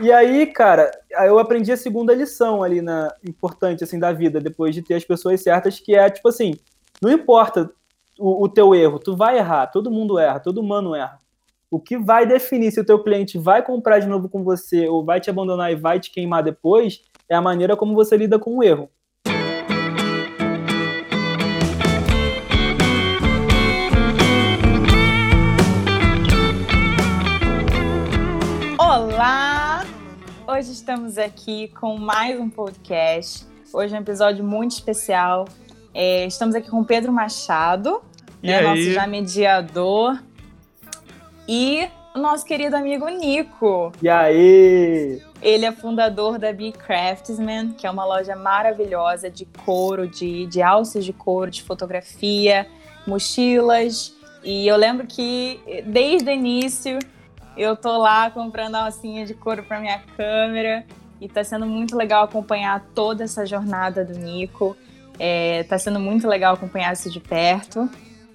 E aí, cara, eu aprendi a segunda lição ali na importante assim da vida, depois de ter as pessoas certas, que é tipo assim, não importa o, o teu erro, tu vai errar, todo mundo erra, todo humano erra. O que vai definir se o teu cliente vai comprar de novo com você ou vai te abandonar e vai te queimar depois é a maneira como você lida com o erro. Hoje estamos aqui com mais um podcast. Hoje é um episódio muito especial. É, estamos aqui com Pedro Machado, né, nosso já mediador, e o nosso querido amigo Nico. E aí? Ele é fundador da Be Craftsman, que é uma loja maravilhosa de couro, de, de alças de couro, de fotografia, mochilas. E eu lembro que desde o início eu tô lá comprando alcinha de couro para minha câmera e tá sendo muito legal acompanhar toda essa jornada do Nico. É, tá sendo muito legal acompanhar isso de perto.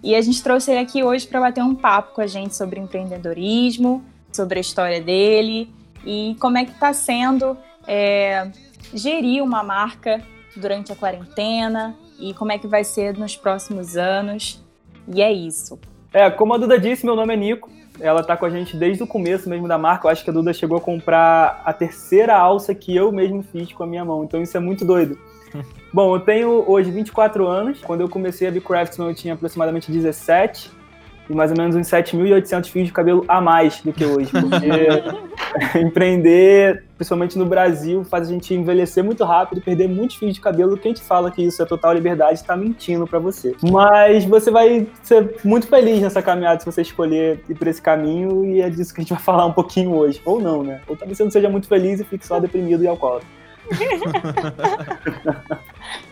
E a gente trouxe ele aqui hoje para bater um papo com a gente sobre empreendedorismo, sobre a história dele e como é que está sendo é, gerir uma marca durante a quarentena e como é que vai ser nos próximos anos. E é isso. É, como a Duda disse, meu nome é Nico. Ela tá com a gente desde o começo mesmo da marca. Eu acho que a Duda chegou a comprar a terceira alça que eu mesmo fiz com a minha mão. Então isso é muito doido. Bom, eu tenho hoje 24 anos. Quando eu comecei a Be Craftsman, eu tinha aproximadamente 17 e mais ou menos uns 7.800 fios de cabelo a mais do que hoje. Porque empreender, principalmente no Brasil, faz a gente envelhecer muito rápido e perder muitos fios de cabelo. Quem te fala que isso é total liberdade está mentindo para você. Mas você vai ser muito feliz nessa caminhada se você escolher ir por esse caminho e é disso que a gente vai falar um pouquinho hoje. Ou não, né? Ou talvez você não seja muito feliz e fique só deprimido e alcoólatra.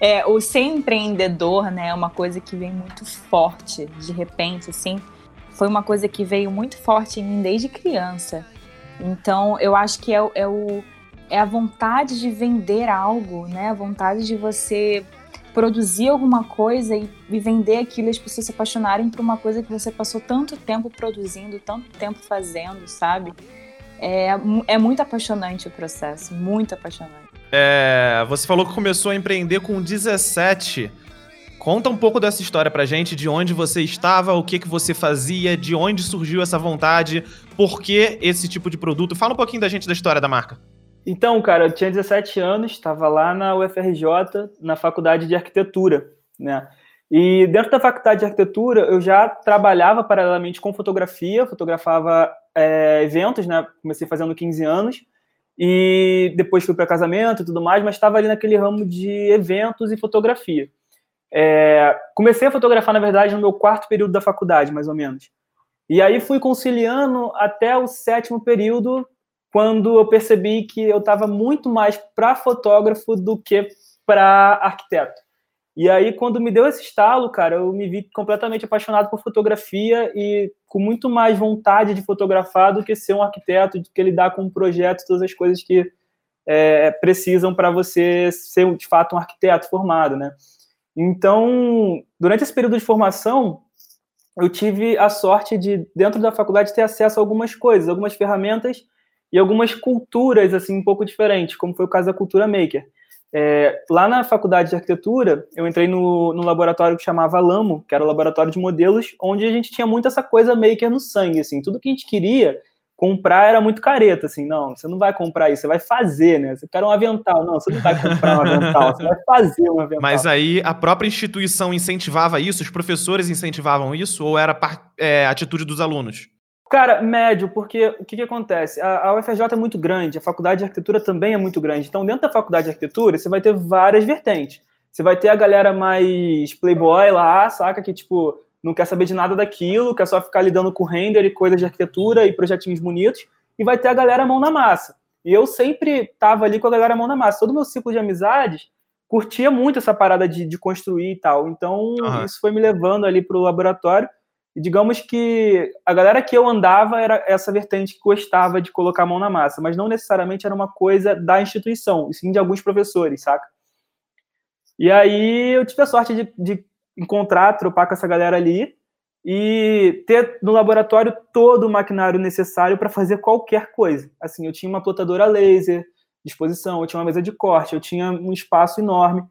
é, o ser empreendedor, né, é uma coisa que vem muito forte, de repente, assim. Foi uma coisa que veio muito forte em mim desde criança. Então, eu acho que é, é, o, é a vontade de vender algo, né? A vontade de você produzir alguma coisa e, e vender aquilo e as pessoas se apaixonarem por uma coisa que você passou tanto tempo produzindo, tanto tempo fazendo, sabe? É, é muito apaixonante o processo, muito apaixonante. É, você falou que começou a empreender com 17. Conta um pouco dessa história pra gente, de onde você estava, o que, que você fazia, de onde surgiu essa vontade, por que esse tipo de produto. Fala um pouquinho da gente da história da marca. Então, cara, eu tinha 17 anos, estava lá na UFRJ, na faculdade de arquitetura, né? E dentro da faculdade de arquitetura, eu já trabalhava paralelamente com fotografia, fotografava é, eventos, né? Comecei fazendo 15 anos e depois fui para casamento e tudo mais, mas estava ali naquele ramo de eventos e fotografia. É, comecei a fotografar, na verdade, no meu quarto período da faculdade, mais ou menos. E aí fui conciliando até o sétimo período, quando eu percebi que eu estava muito mais para fotógrafo do que para arquiteto. E aí, quando me deu esse estalo, cara, eu me vi completamente apaixonado por fotografia e com muito mais vontade de fotografar do que ser um arquiteto, que lidar com um projeto, todas as coisas que é, precisam para você ser, de fato, um arquiteto formado, né? Então, durante esse período de formação, eu tive a sorte de, dentro da faculdade, ter acesso a algumas coisas, algumas ferramentas e algumas culturas, assim, um pouco diferentes, como foi o caso da cultura maker. É, lá na faculdade de arquitetura, eu entrei no, no, laboratório que chamava Lamo, que era o laboratório de modelos, onde a gente tinha muito essa coisa maker no sangue, assim, tudo que a gente queria comprar era muito careta, assim, não, você não vai comprar isso, você vai fazer, né? Você quer um avental, não, você não vai comprar um avental, você vai fazer um avental. Mas aí a própria instituição incentivava isso, os professores incentivavam isso, ou era é, atitude dos alunos? Cara, médio, porque o que, que acontece? A, a, UFRJ é muito grande, a faculdade de arquitetura também é muito grande. Então, dentro da faculdade de arquitetura, você vai ter várias vertentes. Você vai ter a galera mais playboy lá, saca? Que, tipo, não quer saber de nada daquilo, quer só ficar lidando com render e coisas de arquitetura e projetinhos bonitos. E vai ter a galera mão na massa. E eu sempre tava ali com a galera mão na massa. Todo o meu ciclo de amizades curtia muito essa parada de, de construir e tal. Então, uhum. isso foi me levando ali pro laboratório. Digamos que a galera que eu andava era essa vertente que gostava de colocar a mão na massa, mas não necessariamente era uma coisa da instituição, e sim de alguns professores, saca? E aí eu tive a sorte de, de encontrar, tropar com essa galera ali, e ter no laboratório todo o maquinário necessário para fazer qualquer coisa. Assim, eu tinha uma plotadora laser, disposição, eu tinha uma mesa de corte, eu tinha um espaço enorme.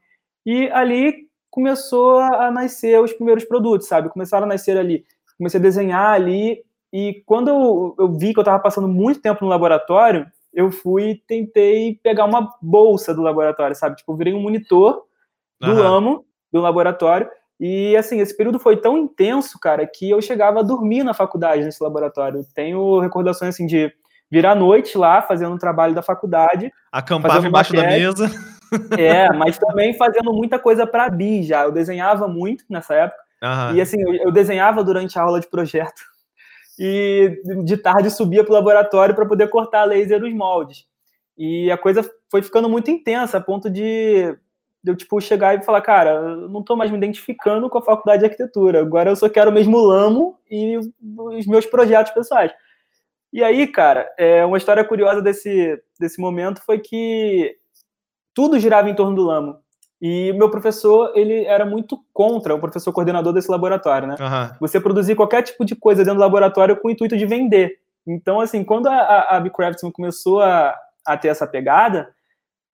E ali começou a nascer os primeiros produtos, sabe? Começaram a nascer ali. Comecei a desenhar ali. E quando eu, eu vi que eu estava passando muito tempo no laboratório, eu fui e tentei pegar uma bolsa do laboratório, sabe? Tipo, eu virei um monitor do uhum. amo do laboratório. E, assim, esse período foi tão intenso, cara, que eu chegava a dormir na faculdade, nesse laboratório. Tenho recordações, assim, de virar à noite lá, fazendo um trabalho da faculdade. Acampava embaixo da mesa. É, mas também fazendo muita coisa para BI já. Eu desenhava muito nessa época. Uhum. E assim, eu, desenhava durante a aula de projeto. E de tarde subia para o laboratório para poder cortar laser os moldes. E a coisa foi ficando muito intensa, a ponto de eu tipo chegar e falar, cara, eu não estou mais me identificando com a faculdade de arquitetura. Agora eu só quero mesmo Lamo e os meus projetos pessoais. E aí, cara, é, uma história curiosa desse, desse momento foi que tudo girava em torno do Lamo. E meu professor, ele era muito contra, o professor coordenador desse laboratório, né? Uhum. Você produzir qualquer tipo de coisa dentro do laboratório com o intuito de vender. Então, assim, quando a, a, a começou a, a ter essa pegada,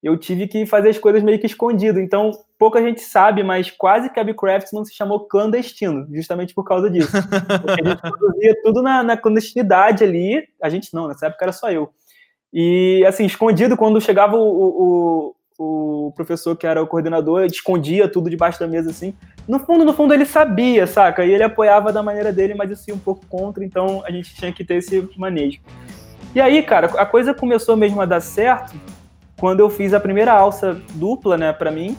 eu tive que fazer as coisas meio que escondido. Então, pouca gente sabe, mas quase que a não se chamou clandestino, justamente por causa disso. Porque a gente produzia tudo na, na clandestinidade ali. A gente não, nessa época era só eu. E, assim, escondido, quando chegava o, o, o professor que era o coordenador, escondia tudo debaixo da mesa, assim. No fundo, no fundo, ele sabia, saca? E ele apoiava da maneira dele, mas isso ia um pouco contra, então a gente tinha que ter esse manejo. E aí, cara, a coisa começou mesmo a dar certo quando eu fiz a primeira alça dupla, né, para mim.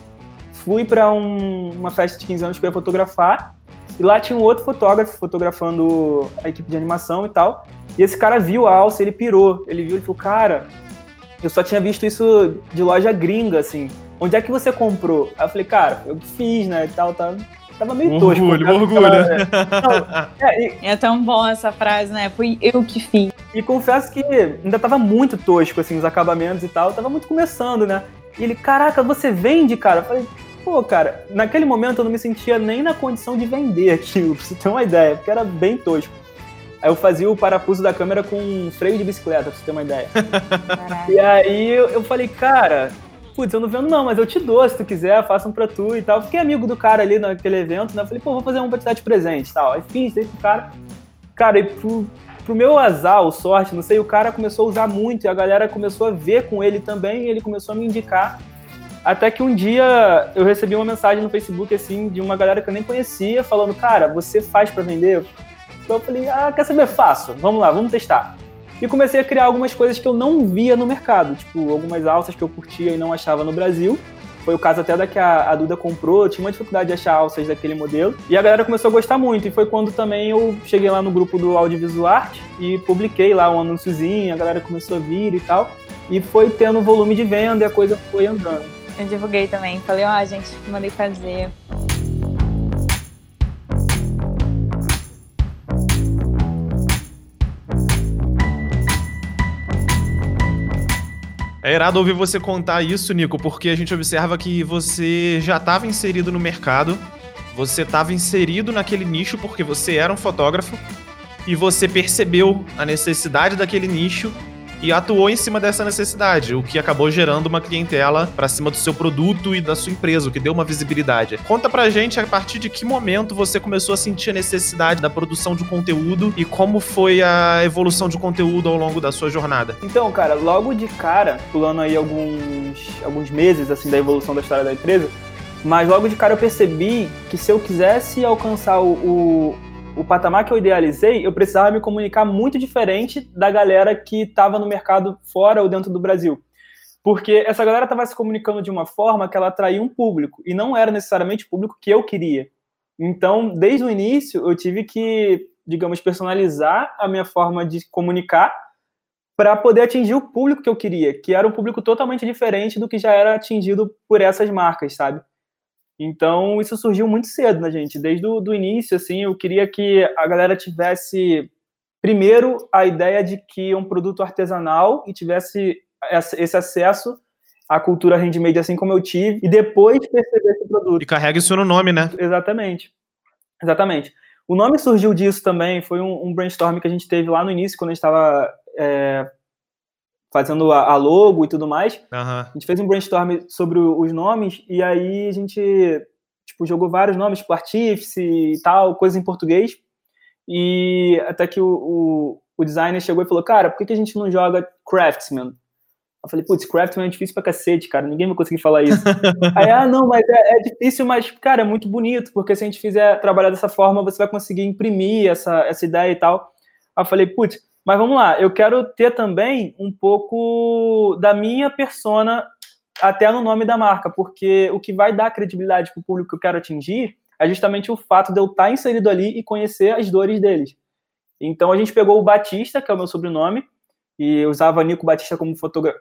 Fui para um, uma festa de 15 anos que eu ia fotografar, e lá tinha um outro fotógrafo fotografando a equipe de animação e tal. E esse cara viu a alça, ele pirou. Ele viu e falou: Cara, eu só tinha visto isso de loja gringa, assim. Onde é que você comprou? Aí eu falei, cara, eu fiz, né, e tal, tal. Tava meio tosco. Orgulho, orgulho. é, é, tão bom essa frase, né? Fui eu que fiz. E confesso que ainda tava muito tosco, assim, os acabamentos e tal. Tava muito começando, né? E ele, caraca, você vende, cara? Eu falei, pô, cara, naquele momento eu não me sentia nem na condição de vender aquilo, pra você ter uma ideia, porque era bem tosco. Aí eu fazia o parafuso da câmera com um freio de bicicleta, pra você ter uma ideia. Caraca. E aí eu falei, cara, putz, eu não vendo não, mas eu te dou se tu quiser, faço um pra tu e tal. Fiquei amigo do cara ali naquele evento, né? Falei, pô, vou fazer um pra te dar de presente e tal. Aí fiz, dei pro cara. Cara, e pro, pro meu azar, ou sorte, não sei, o cara começou a usar muito e a galera começou a ver com ele também e ele começou a me indicar. Até que um dia eu recebi uma mensagem no Facebook, assim, de uma galera que eu nem conhecia, falando, cara, você faz para vender? Então eu falei, ah, quer saber? Faço. Vamos lá, vamos testar. E comecei a criar algumas coisas que eu não via no mercado, tipo, algumas alças que eu curtia e não achava no Brasil. Foi o caso até da que a, a Duda comprou, tinha uma dificuldade de achar alças daquele modelo. E a galera começou a gostar muito. E foi quando também eu cheguei lá no grupo do Audiovisual e publiquei lá um anúnciozinho, a galera começou a vir e tal. E foi tendo volume de venda e a coisa foi andando. Eu divulguei também. Falei, ó, oh, gente, mandei fazer. É irado ouvir você contar isso, Nico, porque a gente observa que você já estava inserido no mercado, você estava inserido naquele nicho porque você era um fotógrafo e você percebeu a necessidade daquele nicho e atuou em cima dessa necessidade, o que acabou gerando uma clientela para cima do seu produto e da sua empresa, o que deu uma visibilidade. Conta pra gente a partir de que momento você começou a sentir a necessidade da produção de conteúdo e como foi a evolução de conteúdo ao longo da sua jornada. Então, cara, logo de cara, pulando aí alguns, alguns meses assim da evolução da história da empresa, mas logo de cara eu percebi que se eu quisesse alcançar o, o o patamar que eu idealizei, eu precisava me comunicar muito diferente da galera que estava no mercado fora ou dentro do Brasil. Porque essa galera estava se comunicando de uma forma que ela atraía um público, e não era necessariamente o público que eu queria. Então, desde o início, eu tive que, digamos, personalizar a minha forma de comunicar para poder atingir o público que eu queria, que era um público totalmente diferente do que já era atingido por essas marcas, sabe? Então, isso surgiu muito cedo na gente. Desde o do início, assim, eu queria que a galera tivesse, primeiro, a ideia de que é um produto artesanal e tivesse esse acesso à cultura handmade, assim como eu tive, e depois perceber esse produto. E carrega isso no nome, né? Exatamente. Exatamente. O nome surgiu disso também, foi um, um brainstorm que a gente teve lá no início, quando a gente estava é, fazendo a, logo e tudo mais. Uhum. A gente fez um brainstorm sobre os nomes, e aí a gente tipo, jogou vários nomes, tipo Artífice e tal, coisas em português. E até que o, o, o designer chegou e falou, cara, por que, que a gente não joga Craftsman? Eu falei, putz, Craftsman é difícil pra cacete, cara, ninguém vai conseguir falar isso. Aí, ah, não, mas é, é, difícil, mas, cara, é muito bonito, porque se a gente fizer trabalhar dessa forma, você vai conseguir imprimir essa, essa ideia e tal. Aí eu falei, putz, mas vamos lá, eu quero ter também um pouco da minha persona até no nome da marca, porque o que vai dar credibilidade para o público que eu quero atingir é justamente o fato de eu estar inserido ali e conhecer as dores deles. Então a gente pegou o Batista, que é o meu sobrenome, e usava Nico Batista como,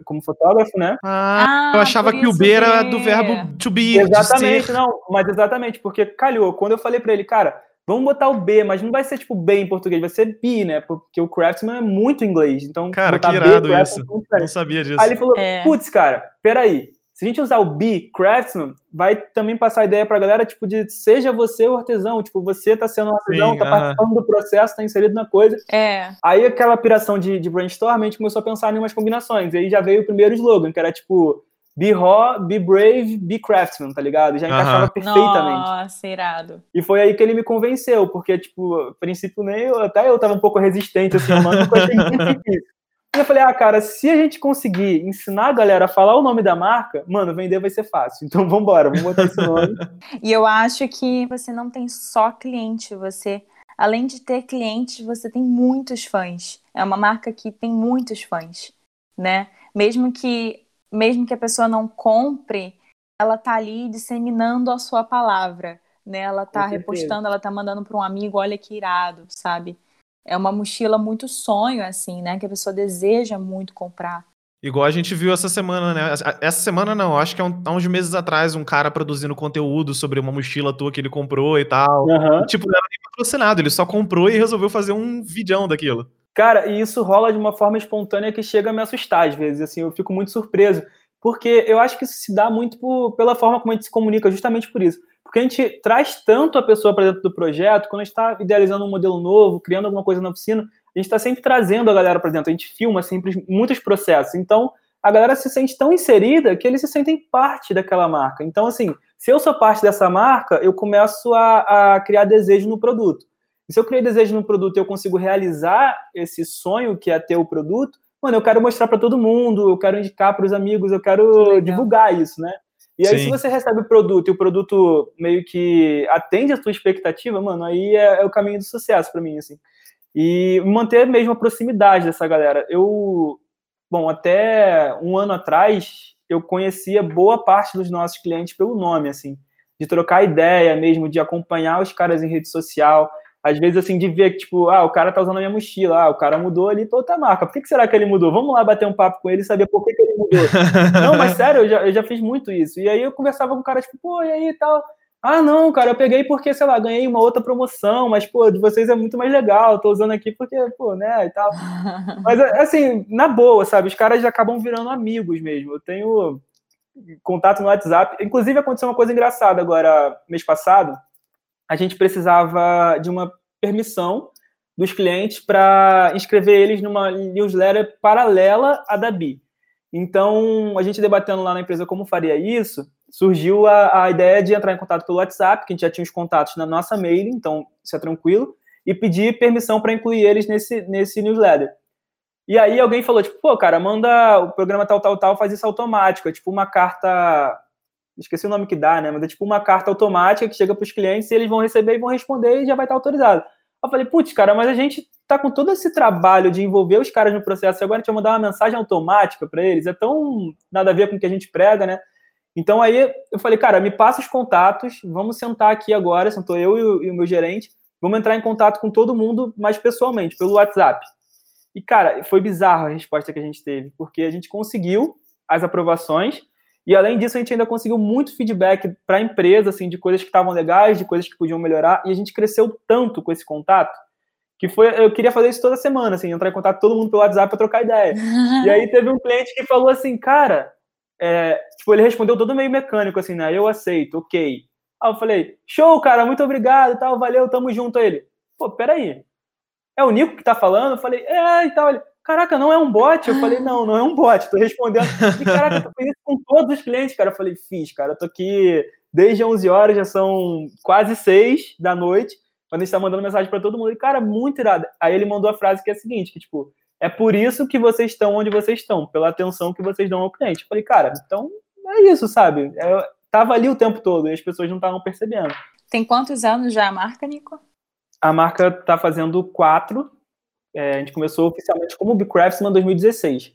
como fotógrafo, né? Ah, eu achava que o B era do verbo to be. Exatamente, não, mas exatamente, porque calhou, quando eu falei para ele, cara, vamos botar o B, mas não vai ser tipo B em português, vai ser B, né? Porque o Craftsman é muito inglês, então... Cara, que irado B, isso, não sabia disso. Aí ele falou, é. putz, cara, peraí, se a gente usar o be craftsman, vai também passar a ideia para a galera, tipo, de seja você o artesão, tipo, você tá sendo um artesão, Sim, tá uh -huh. participando do processo, tá inserido na coisa. É. Aí aquela piração de, de brainstorm, a gente começou a pensar em umas combinações. E aí já veio o primeiro slogan, que era tipo, be raw, be brave, be craftsman, tá ligado? Já encaixava uh -huh. perfeitamente. Nossa, irado. E foi aí que ele me convenceu, porque, tipo, a princípio nem eu, até eu tava um pouco resistente, assim, mano, eu achei muito difícil. E eu falei, ah, cara, se a gente conseguir ensinar a galera a falar o nome da marca, mano, vender vai ser fácil. Então vambora, vamos botar esse nome. e eu acho que você não tem só cliente, você, além de ter clientes, você tem muitos fãs. É uma marca que tem muitos fãs, né? Mesmo que, mesmo que a pessoa não compre, ela tá ali disseminando a sua palavra, né? Ela tá repostando, ela tá mandando para um amigo, olha que irado, sabe? é uma mochila muito sonho, assim, né? Que a pessoa deseja muito comprar. Igual a gente viu essa semana, né? Essa semana não, acho que há, um, há, uns meses atrás, um cara produzindo conteúdo sobre uma mochila tua que ele comprou e tal. Uhum. E, tipo, não era nem patrocinado, ele só comprou e resolveu fazer um vidão daquilo. Cara, e isso rola de uma forma espontânea que chega a me assustar às vezes, assim, eu fico muito surpreso. Porque eu acho que isso se dá muito por, pela forma como a gente se comunica, justamente por isso. Porque a gente traz tanto a pessoa para dentro do projeto, quando a gente está idealizando um modelo novo, criando alguma coisa na oficina, a gente está sempre trazendo a galera para dentro, a gente filma sempre muitos processos. Então, a galera se sente tão inserida que eles se sentem parte daquela marca. Então, assim, se eu sou parte dessa marca, eu começo a, a criar desejo no produto. E se eu criei desejo no produto e eu consigo realizar esse sonho que é ter o produto, mano, eu quero mostrar para todo mundo, eu quero indicar para os amigos, eu quero divulgar isso, né? E aí, Sim. se você recebe o produto e o produto meio que atende a sua expectativa, mano, aí é, é o caminho do sucesso para mim, assim. E manter mesmo a proximidade dessa galera. Eu, bom, até um ano atrás, eu conhecia boa parte dos nossos clientes pelo nome, assim, de trocar ideia mesmo, de acompanhar os caras em rede social às vezes, assim, de ver que, tipo, ah, o cara tá usando a minha mochila, ah, o cara mudou ali pra outra marca. Por que, que será que ele mudou? Vamos lá bater um papo com ele e saber por que, que ele mudou. não, mas sério, eu já, eu já fiz muito isso. E aí eu conversava com o cara, tipo, pô, e aí e tal. Ah, não, cara, eu peguei porque, sei lá, ganhei uma outra promoção, mas, pô, de vocês é muito mais legal, tô usando aqui porque, pô, né, e tal. Mas, assim, na boa, sabe, os caras já acabam virando amigos mesmo. Eu tenho contato no WhatsApp. Inclusive, aconteceu uma coisa engraçada agora, mês passado a gente precisava de uma permissão dos clientes para inscrever eles numa newsletter paralela à da BI. Então, a gente debatendo lá na empresa como faria isso, surgiu a, a, ideia de entrar em contato pelo WhatsApp, que a gente já tinha os contatos na nossa mail, então isso é tranquilo, e pedir permissão para incluir eles nesse, nesse newsletter. E aí alguém falou, tipo, pô, cara, manda o programa tal, tal, tal, faz isso automático, é tipo uma carta esqueci o nome que dá, né? Mas é tipo uma carta automática que chega para os clientes e eles vão receber e vão responder e já vai estar autorizado. Eu falei, putz, cara, mas a gente tá com todo esse trabalho de envolver os caras no processo e agora a gente vai mandar uma mensagem automática para eles. É tão nada a ver com o que a gente prega, né? Então aí eu falei, cara, me passa os contatos, vamos sentar aqui agora, sentou eu e o, e o meu gerente, vamos entrar em contato com todo mundo mais pessoalmente, pelo WhatsApp. E, cara, foi bizarro a resposta que a gente teve, porque a gente conseguiu as aprovações, e além disso, a gente ainda conseguiu muito feedback para a empresa, assim, de coisas que estavam legais, de coisas que podiam melhorar, e a gente cresceu tanto com esse contato que foi, eu queria fazer isso toda semana, assim, entrar em contato com todo mundo pelo WhatsApp para trocar ideia. e aí teve um cliente que falou assim, cara, é, tipo, ele respondeu todo meio mecânico, assim, né? Eu aceito, ok. Aí eu falei, show, cara, muito obrigado, tal, valeu, tamo junto. Aí ele, pô, peraí, é o Nico que tá falando? Eu falei, é, e tal. Ele, caraca, não é um bot? Eu falei, não, não é um bot, tô respondendo. E, caraca, fiz isso com todos os clientes, cara. Eu falei, fiz, cara, tô aqui desde 11 horas, já são quase 6 da noite, quando a gente tá mandando mensagem para todo mundo. E, cara, muito irado. Aí ele mandou a frase que é a seguinte, que, tipo, é por isso que vocês estão onde vocês estão, pela atenção que vocês dão ao cliente. Eu falei, cara, então é isso, sabe? Eu tava ali o tempo todo e as pessoas não estavam percebendo. Tem quantos anos já a marca, Nico? A marca tá fazendo quatro. É, a gente começou oficialmente como Bcraftsman em 2016.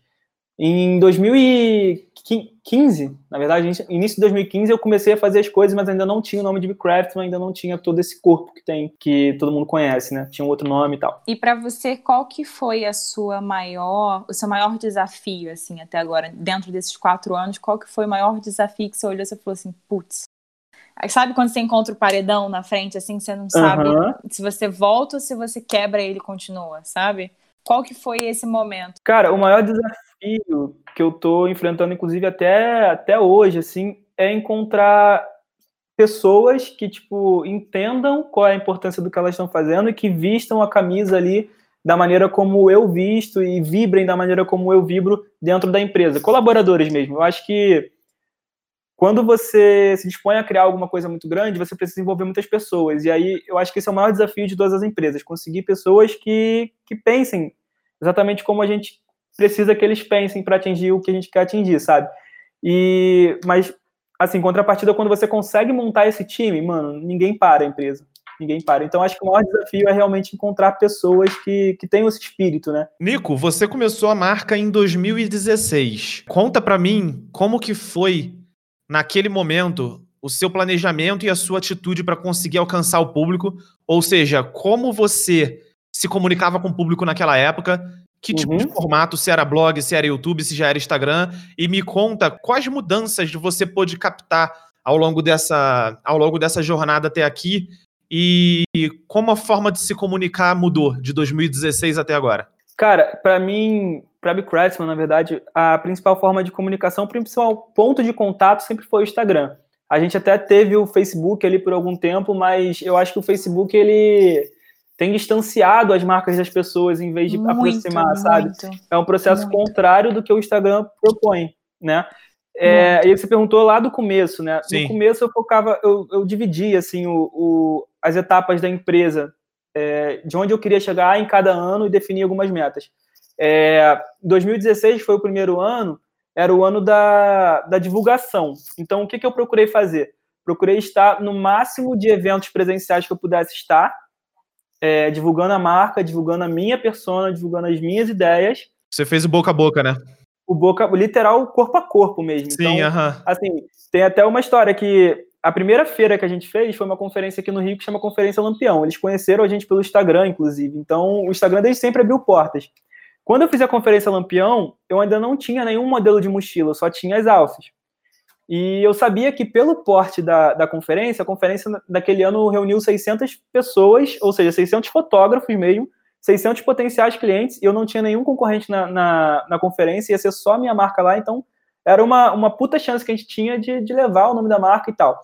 Em 2015, na verdade, início de 2015, eu comecei a fazer as coisas, mas ainda não tinha o nome de Bcraftsman, ainda não tinha todo esse corpo que tem, que todo mundo conhece, né? Tinha um outro nome e tal. E para você, qual que foi a sua maior, o seu maior desafio, assim, até agora, dentro desses quatro anos? Qual que foi o maior desafio que você olhou e falou assim, putz, Sabe quando você encontra o paredão na frente, assim, você não sabe uhum. se você volta ou se você quebra ele continua, sabe? Qual que foi esse momento? Cara, o maior desafio que eu tô enfrentando, inclusive até, até hoje, assim, é encontrar pessoas que, tipo, entendam qual é a importância do que elas estão fazendo e que vistam a camisa ali da maneira como eu visto e vibrem da maneira como eu vibro dentro da empresa. Colaboradores mesmo. Eu acho que quando você se dispõe a criar alguma coisa muito grande, você precisa envolver muitas pessoas. E aí eu acho que esse é o maior desafio de todas as empresas, conseguir pessoas que, que pensem exatamente como a gente precisa que eles pensem para atingir o que a gente quer atingir, sabe? E mas assim, contrapartida quando você consegue montar esse time, mano, ninguém para a empresa. Ninguém para. Então, acho que o maior desafio é realmente encontrar pessoas que, que tenham esse espírito, né? Nico, você começou a marca em 2016. Conta para mim como que foi naquele momento, o seu planejamento e a sua atitude para conseguir alcançar o público, ou seja, como você se comunicava com o público naquela época, que tipo uhum. de formato, se era blog, se era YouTube, se já era Instagram, e me conta quais mudanças você pôde captar ao longo dessa, ao longo dessa jornada até aqui e como a forma de se comunicar mudou de 2016 até agora. Cara, para mim, para a Craftsman, na verdade, a principal forma de comunicação, o principal ponto de contato sempre foi o Instagram. A gente até teve o Facebook ali por algum tempo, mas eu acho que o Facebook ele tem distanciado as marcas das pessoas em vez de muito, aproximar, muito, sabe? É um processo muito. contrário do que o Instagram propõe, né? É, e você perguntou lá do começo, né? Sim. No começo eu focava, eu, eu dividia assim o, o, as etapas da empresa, é, de onde eu queria chegar em cada ano e definir algumas metas. É, 2016 foi o primeiro ano, era o ano da, da divulgação. Então, o que, que eu procurei fazer? Procurei estar no máximo de eventos presenciais que eu pudesse estar, é, divulgando a marca, divulgando a minha persona, divulgando as minhas ideias. Você fez o boca a boca, né? O boca, o literal corpo a corpo mesmo. Sim, então, uh -huh. assim, tem até uma história que a primeira feira que a gente fez foi uma conferência aqui no Rio que chama Conferência Lampião. Eles conheceram a gente pelo Instagram, inclusive. Então, o Instagram desde sempre abriu portas. Quando eu fiz a conferência Lampião, eu ainda não tinha nenhum modelo de mochila, só tinha as alfas. E eu sabia que pelo porte da, da conferência, a conferência daquele ano reuniu 600 pessoas, ou seja, 600 fotógrafos mesmo, 600 potenciais clientes, e eu não tinha nenhum concorrente na, na, na conferência, ia ser só minha marca lá, então era uma, uma puta chance que a gente tinha de, de levar o nome da marca e tal.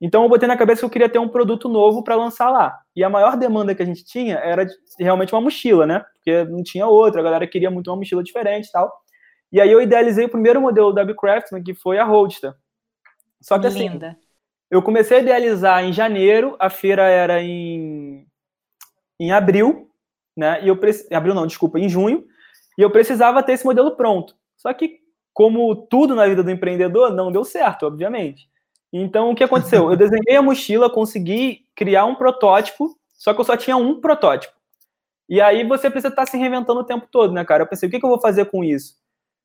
Então eu botei na cabeça que eu queria ter um produto novo para lançar lá. E a maior demanda que a gente tinha era realmente uma mochila, né? Porque não tinha outra, a galera queria muito uma mochila diferente e tal. E aí eu idealizei o primeiro modelo da Bcraftman, que foi a Roadster. Só que assim, Linda. eu comecei a idealizar em janeiro, a feira era em, em abril, né? E eu abril não, desculpa, em junho, e eu precisava ter esse modelo pronto. Só que como tudo na vida do empreendedor, não deu certo, obviamente. Então, o que aconteceu? Eu desenhei a mochila, consegui criar um protótipo, só que eu só tinha um protótipo. E aí você precisa estar se reinventando o tempo todo, né, cara? Eu pensei, o que, eu vou fazer com isso?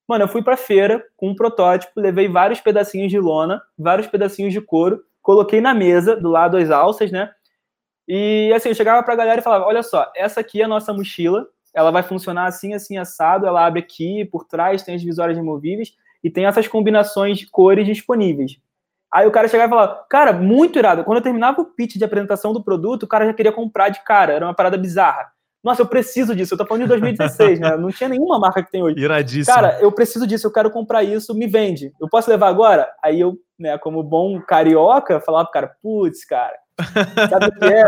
Mano, eu fui pra feira com um protótipo, levei vários pedacinhos de lona, vários pedacinhos de couro, coloquei na mesa, do lado das alças, né? E assim, eu chegava pra galera e falava: olha só, essa aqui é a nossa mochila, ela vai funcionar assim, assim, assado, ela abre aqui, por trás tem as visórias removíveis e tem essas combinações de cores disponíveis. Aí o cara chegava e falava, cara, muito irado. Quando eu terminava o pitch de apresentação do produto, o cara já queria comprar de cara. Era uma parada bizarra. Nossa, eu preciso disso. Eu tô falando de 2016, né? Não tinha nenhuma marca que tem hoje. Iradíssimo. Cara, eu preciso disso, eu quero comprar isso, me vende. Eu posso levar agora? Aí eu, né, como bom carioca, falava pro cara, putz, cara, Sabe o que é?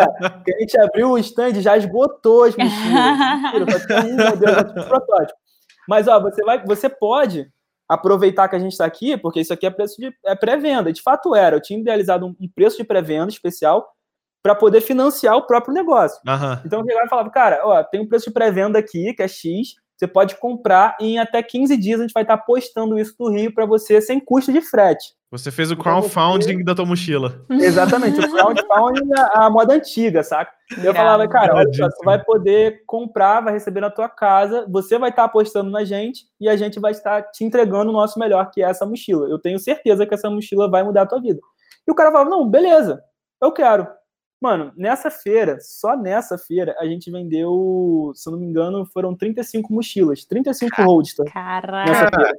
Que a gente abriu o stand e já esgotou as mochilas. Mentira, só tinha um modelo, protótipo. Mas, ó, você, vai, você pode aproveitar que a gente está aqui, porque isso aqui é preço de é pré-venda. De fato era. Eu tinha idealizado um, preço de pré-venda especial para poder financiar o próprio negócio. Aham. Então eu chegava e falava, cara, ó, tem um preço de pré-venda aqui, que é X, você pode comprar e em até 15 dias a gente vai estar postando isso no Rio para você sem custo de frete. Você fez o Então crowdfunding da tua mochila. Exatamente, o crowdfunding é a moda antiga, saca? Eu falava, cara, olha só, você vai poder comprar, vai receber na tua casa, você vai estar apostando na gente e a gente vai estar te entregando o nosso melhor, que é essa mochila. Eu tenho certeza que essa mochila vai mudar a tua vida. E o cara falava, não, beleza, eu quero. Mano, nessa feira, só nessa feira, a gente vendeu, se eu não me engano, foram 35 mochilas, 35 Roadster nessa Caraca.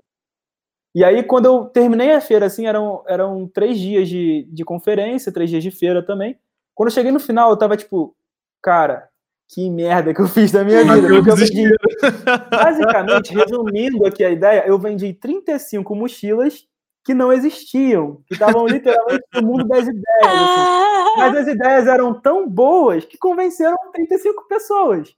E aí, quando eu terminei a feira, assim, eram, eram três dias de, de conferência, três dias de feira também. Quando eu cheguei no final, eu tava tipo, cara, que merda que eu fiz da minha vida. Eu vendi, basicamente, resumindo aqui a ideia, eu vendi 35 mochilas que não existiam, que estavam literalmente no mundo das ideias. assim. Mas as ideias eram tão boas que convenceram 35 pessoas.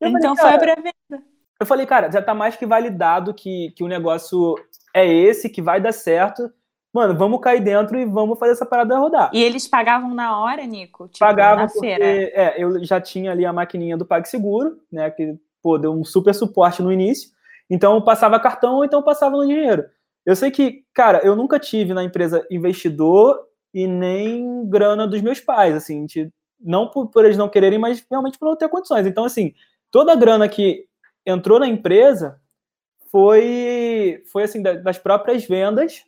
Eu falei, Então cara, foi pra venda. eu falei, cara, já tá mais que validado que, que o negócio é esse, que vai dar certo. Mano, vamos cair dentro e vamos fazer essa parada rodar. E eles pagavam na hora, Nico? Tipo, Pagava na porque feira. é, eu já tinha ali a maquininha do PagSeguro, né? Que pô, deu um super suporte no início. Então eu passava cartão ou então passava no dinheiro. Eu sei que, cara, eu nunca tive na empresa investidor e nem grana dos meus pais, assim, não por, por eles não quererem, mas realmente por não ter condições. Então, assim, toda a grana que entrou na empresa foi, foi assim, da- das próprias vendas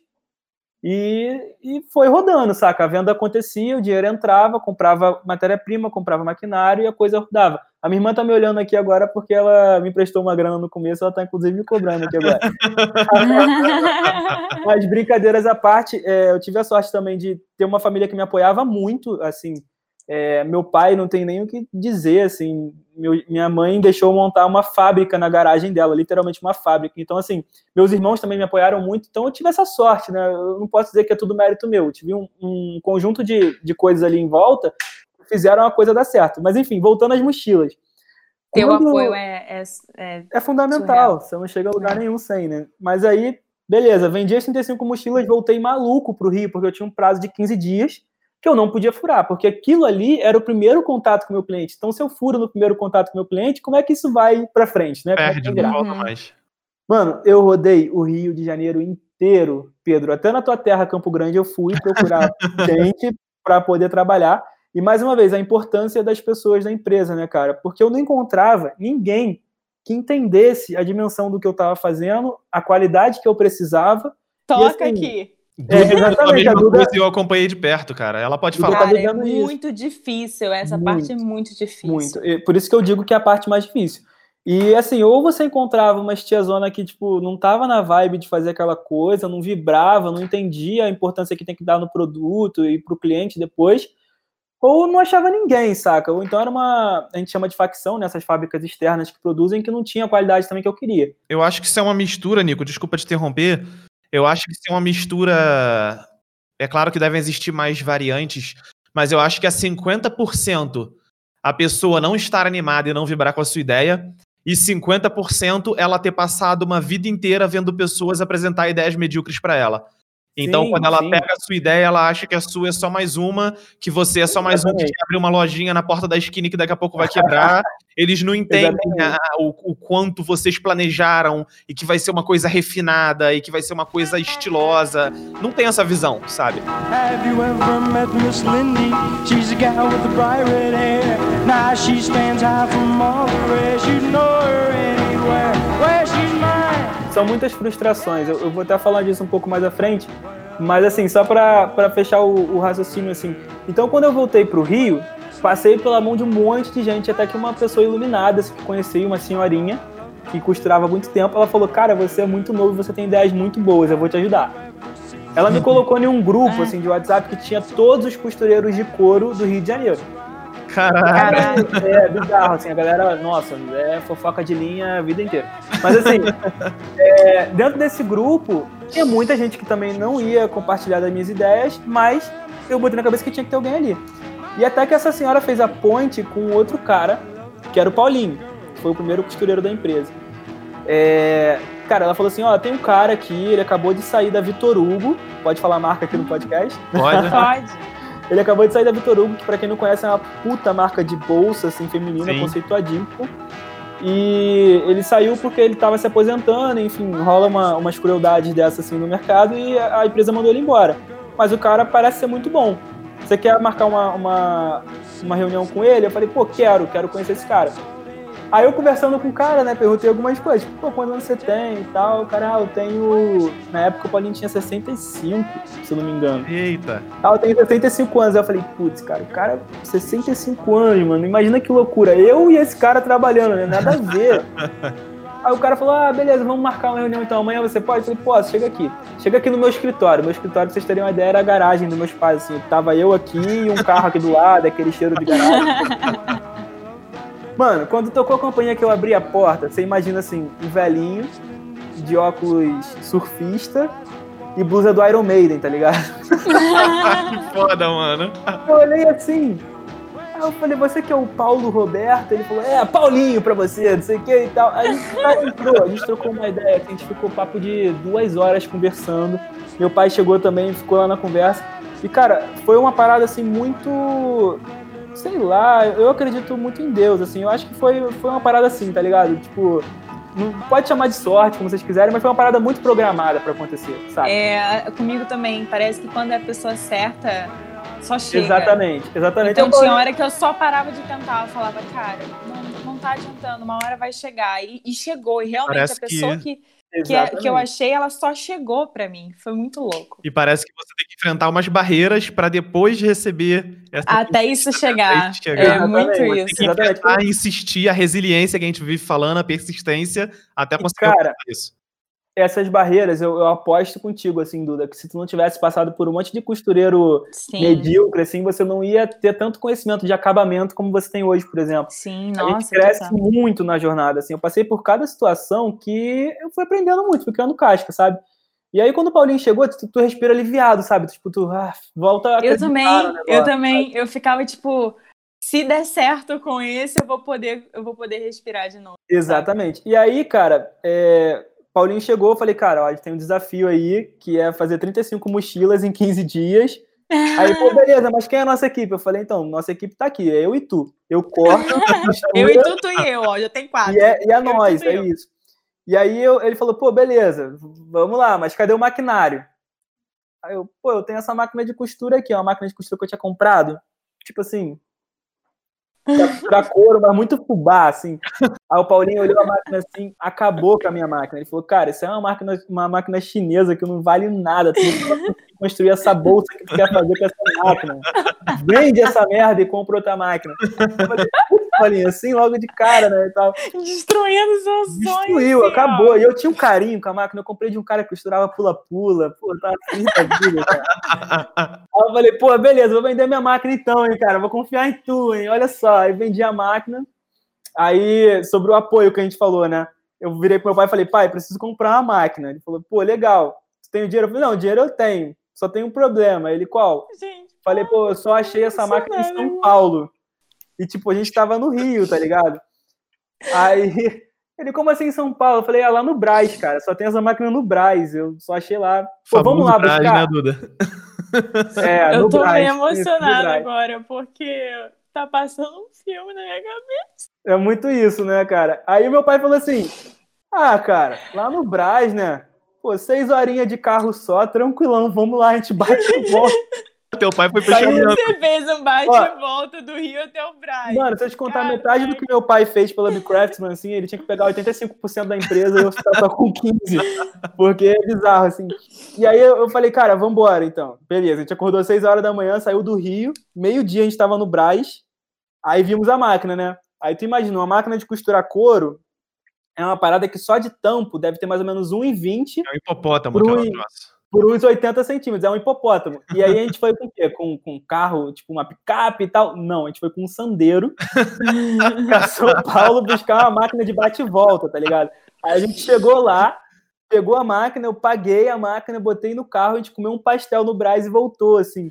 e, e foi rodando, saca? A venda acontecia, o dinheiro entrava, comprava matéria-prima, comprava maquinário e a coisa rodava. A minha irmã tá me olhando aqui agora porque ela me emprestou uma grana no começo, ela tá inclusive me cobrando aqui agora. Mas brincadeiras à parte, é, eu tive a sorte também de ter uma família que me apoiava muito, assim, é, meu pai não tem nem o que dizer, assim, meu- minha mãe deixou montar uma fábrica na garagem dela, literalmente uma fábrica, então, assim, meus irmãos também me apoiaram muito, então eu tive essa sorte, né, eu não posso dizer que é tudo mérito meu, eu tive um, um conjunto de, de coisas ali em volta fizeram a coisa dar certo, mas enfim, voltando às mochilas. Teu Quando- apoio é, é- é- é fundamental, Surreal. você não chega a lugar É. nenhum sem, né? Mas aí, beleza, vendi as 35 mochilas, voltei maluco pro Rio, porque eu tinha um prazo de 15 dias que eu não podia furar, porque aquilo ali era o primeiro contato com o meu cliente. Então, se eu furo no primeiro contato com o meu cliente, como é que isso vai pra frente, né? É Perde, não volta Uhum. mais. Mano, eu rodei o Rio de Janeiro inteiro, Pedro. Até na tua terra, Campo Grande, eu fui procurar gente para poder trabalhar. E mais uma vez, a importância das pessoas da empresa, né, cara? Porque eu não encontrava ninguém que entendesse a dimensão do que eu estava fazendo, a qualidade que eu precisava. Toca assim, aqui. É, exatamente, a mesma a Duda- coisa eu acompanhei de perto, cara. Ela pode falar. tá Cara, é vivendo isso. muito difícil. Essa Muito. parte é muito difícil. Muito. E por isso que eu digo que é a parte mais difícil. E assim, ou você encontrava uma tiazona que, tipo, não tava na vibe de fazer aquela coisa, não vibrava, não entendia a importância que tem que dar no produto e pro cliente depois, ou não achava ninguém, saca? Ou então era uma. A gente chama de facção nessas fábricas externas que produzem que não tinha a qualidade também que eu queria. Eu acho que isso é uma mistura, Nico. Desculpa te interromper. Eu acho que isso é uma mistura. É claro que devem existir mais variantes, mas eu acho que é 50% a pessoa não estar animada e não vibrar com a sua ideia, e 50% ela ter passado uma vida inteira vendo pessoas apresentar ideias medíocres para ela. Então, Sim, quando ela sim. pega a sua ideia, ela acha que a sua é só mais uma, que você é só mais um que Exatamente. abrir uma lojinha na porta da esquina e que daqui a pouco vai quebrar. Eles não entendem Exatamente. a- o, o quanto vocês planejaram e que vai ser uma coisa refinada e que vai ser uma coisa estilosa. Não tem essa visão, sabe? Have you ever met Miss Lindy? She's a gal with the bright red hair. Now she stands high from all the rest. You know her São muitas frustrações. Eu, eu vou até falar disso um pouco mais à frente. Mas assim, só para fechar o, o raciocínio assim. Então, quando eu voltei pro Rio, passei pela mão de um monte de gente, até que uma pessoa iluminada, assim, que conheci, uma senhorinha, que costurava muito tempo, ela falou: Cara, você é muito novo, você tem ideias muito boas, eu vou te ajudar. Ela me colocou em um grupo assim, de WhatsApp que tinha todos os costureiros de couro do Rio de Janeiro. Caralho. Caralho. É bizarro, assim, a galera, nossa, é fofoca de linha a vida inteira. Mas assim, é, dentro desse grupo, tinha muita gente que também não ia compartilhar das minhas ideias, mas eu botei na cabeça que tinha que ter alguém ali. E até que essa senhora fez a ponte com outro cara, que era o Paulinho, que foi o primeiro costureiro da empresa. É, cara, ela falou assim: ó, tem um cara aqui, ele acabou de sair da Vitor Hugo. Pode falar a marca aqui no podcast? Pode. Pode. Ele acabou de sair da Vitor Hugo, que pra quem não conhece é uma puta marca de bolsa, assim, feminina, Sim. conceituadíssima. E ele saiu porque ele tava se aposentando, enfim, rola uma, umas crueldades dessas assim no mercado e a, a empresa mandou ele embora. Mas o cara parece ser muito bom. Você quer marcar uma, uma, uma reunião com ele? Eu falei, pô, quero, quero conhecer esse cara. Aí eu conversando com o cara, né, perguntei algumas coisas, tipo, pô, quantos anos você tem e tal? O cara, ah, eu tenho. Na época o Paulinho tinha 65, se eu não me engano. Eita. Ah, eu tenho 65 anos. Aí eu falei, putz, cara, o cara, 65 anos, mano. Imagina que loucura. Eu e esse cara trabalhando, né? Nada a ver. Aí o cara falou, ah, beleza, vamos marcar uma reunião então. Amanhã você pode? Eu falei, posso, chega aqui. Chega aqui no meu escritório. Meu escritório, pra vocês terem uma ideia, era a garagem dos meus pais, assim. Tava eu aqui e um carro aqui do lado, aquele cheiro de garagem. Mano, quando tocou a companhia que eu abri a porta, você imagina assim, um velhinho de óculos surfista e blusa do Iron Maiden, tá ligado? Que foda, mano. Eu olhei assim. Aí eu falei, você que é o Paulo Roberto? Ele falou, é, Paulinho pra você, não sei o que e tal. Aí a gente entrou, a gente trocou uma ideia, a gente ficou papo de duas horas conversando. Meu pai chegou também, ficou lá na conversa. E, cara, foi uma parada assim muito. Sei lá, eu acredito muito em Deus, assim. Eu acho que foi, foi uma parada assim, tá ligado? Tipo, não pode chamar de sorte, como vocês quiserem, mas foi uma parada muito programada pra acontecer, sabe? É, comigo também. Parece que quando é a pessoa certa, só chega. Exatamente, exatamente. Então Eu- tinha hora que eu só parava de tentar. Eu falava, cara, não, não tá adiantando, uma hora vai chegar. E, e chegou. E realmente Parece a pessoa que- que, que, é- que eu achei, ela só chegou pra mim. Foi muito louco. E parece que você tem que enfrentar umas barreiras pra depois receber essa Até isso chegar. Até isso chegar. É Exatamente. muito Tem isso. que Exatamente. enfrentar, insistir, a resiliência que a gente vive falando, a persistência, até E, conseguir cara, isso. Essas barreiras, eu, eu aposto contigo, assim, Duda, que se tu não tivesse passado por um monte de costureiro Sim. medíocre, assim, você não ia ter tanto conhecimento de acabamento como você tem hoje, por exemplo. Sim, a gente nossa. cresce total. muito na jornada, assim. Eu passei por cada situação que eu fui aprendendo muito, fui criando casca, sabe? E aí, quando o Paulinho chegou, tu, tu respira aliviado, sabe? Tipo, tu ah, volta a Eu também, no eu negócio. também, eu ficava tipo, se der certo com esse, eu vou poder, eu vou poder respirar de novo. Exatamente. E aí, cara, é, Paulinho chegou, eu falei, cara, ó, a gente tem um desafio aí, que é fazer 35 mochilas em 15 dias. Aí, pô, beleza, mas quem é a nossa equipe? Eu falei, então, nossa equipe tá aqui, é eu e tu. Eu corto, Eu e tu, tu e eu, ó, já tem quatro. e é, e é Eu, nós, é isso. E aí eu- ele falou, pô, beleza, vamos lá, mas cadê o maquinário? Aí eu, pô, eu tenho essa máquina de costura aqui, ó, uma máquina de costura que eu tinha comprado. Tipo assim, costurar couro, mas muito fubá, assim. Aí o Paulinho olhou a máquina assim, acabou com a minha máquina. Ele falou, cara, isso é uma máquina, uma máquina chinesa que não vale nada. Tu não construir essa bolsa que tu quer fazer com essa máquina. Vende essa merda e compra outra máquina. Eu "Putz, Paulinho, assim, logo de cara, né? E tal. Destruindo seus sonhos. Destruiu, assim, ó. acabou. E eu tinha um carinho com a máquina. Eu comprei de um cara que costurava pula-pula. Pô, tava feliz da vida, cara. Aí eu falei, pô, beleza, vou vender minha máquina então, hein, cara. Vou confiar em tu, hein. Olha só. Aí vendi a máquina. Aí, sobre o apoio que a gente falou, né? Eu virei pro meu pai e falei, pai, preciso comprar uma máquina. Ele falou, pô, legal. Tu tem o dinheiro? Eu falei, não, dinheiro eu tenho. Só tem um problema. Ele, qual? Gente, Falei, pô, eu só achei essa máquina em São Paulo. E, tipo, a gente tava no Rio, tá ligado? Aí, ele, como assim em São Paulo? Eu falei, é lá no Braz, cara. Só tem essa máquina no Braz. Eu só achei lá. Pô, vamos lá Braz, buscar. né, Duda? É, eu no tô Braz, bem emocionada agora, porque tá passando um filme na minha cabeça. É muito isso, né, cara? Aí meu pai falou assim: Ah, cara, lá no Braz, né? Pô, seis horinhas de carro só, tranquilão, vamos lá, a gente bate e volta. Teu pai foi fechando. Você fez um bate Ó. e volta do Rio até o Braz. Mano, se eu te contar metade do que meu pai fez pela Bcraftsman, assim, ele tinha que pegar 85% da empresa e eu ficar só com 15%. Porque é bizarro, assim. E aí eu, falei, cara, vambora, então. Beleza, a gente acordou às 6 horas da manhã, saiu do Rio, meio-dia a gente tava no Braz, aí vimos a máquina, né? Aí tu imagina, uma máquina de costurar couro é uma parada que só de tampo deve ter mais ou menos 1,20 É um hipopótamo, Pro- aquela. Por uns 80 centímetros, é um hipopótamo. E aí a gente foi com o quê? Com, com um carro, tipo uma picape e tal? Não, a gente foi com um sandeiro pra São Paulo buscar uma máquina de bate e volta, tá ligado? Aí a gente chegou lá, pegou a máquina, eu paguei a máquina, botei no carro, a gente comeu um pastel no Brás e voltou, assim.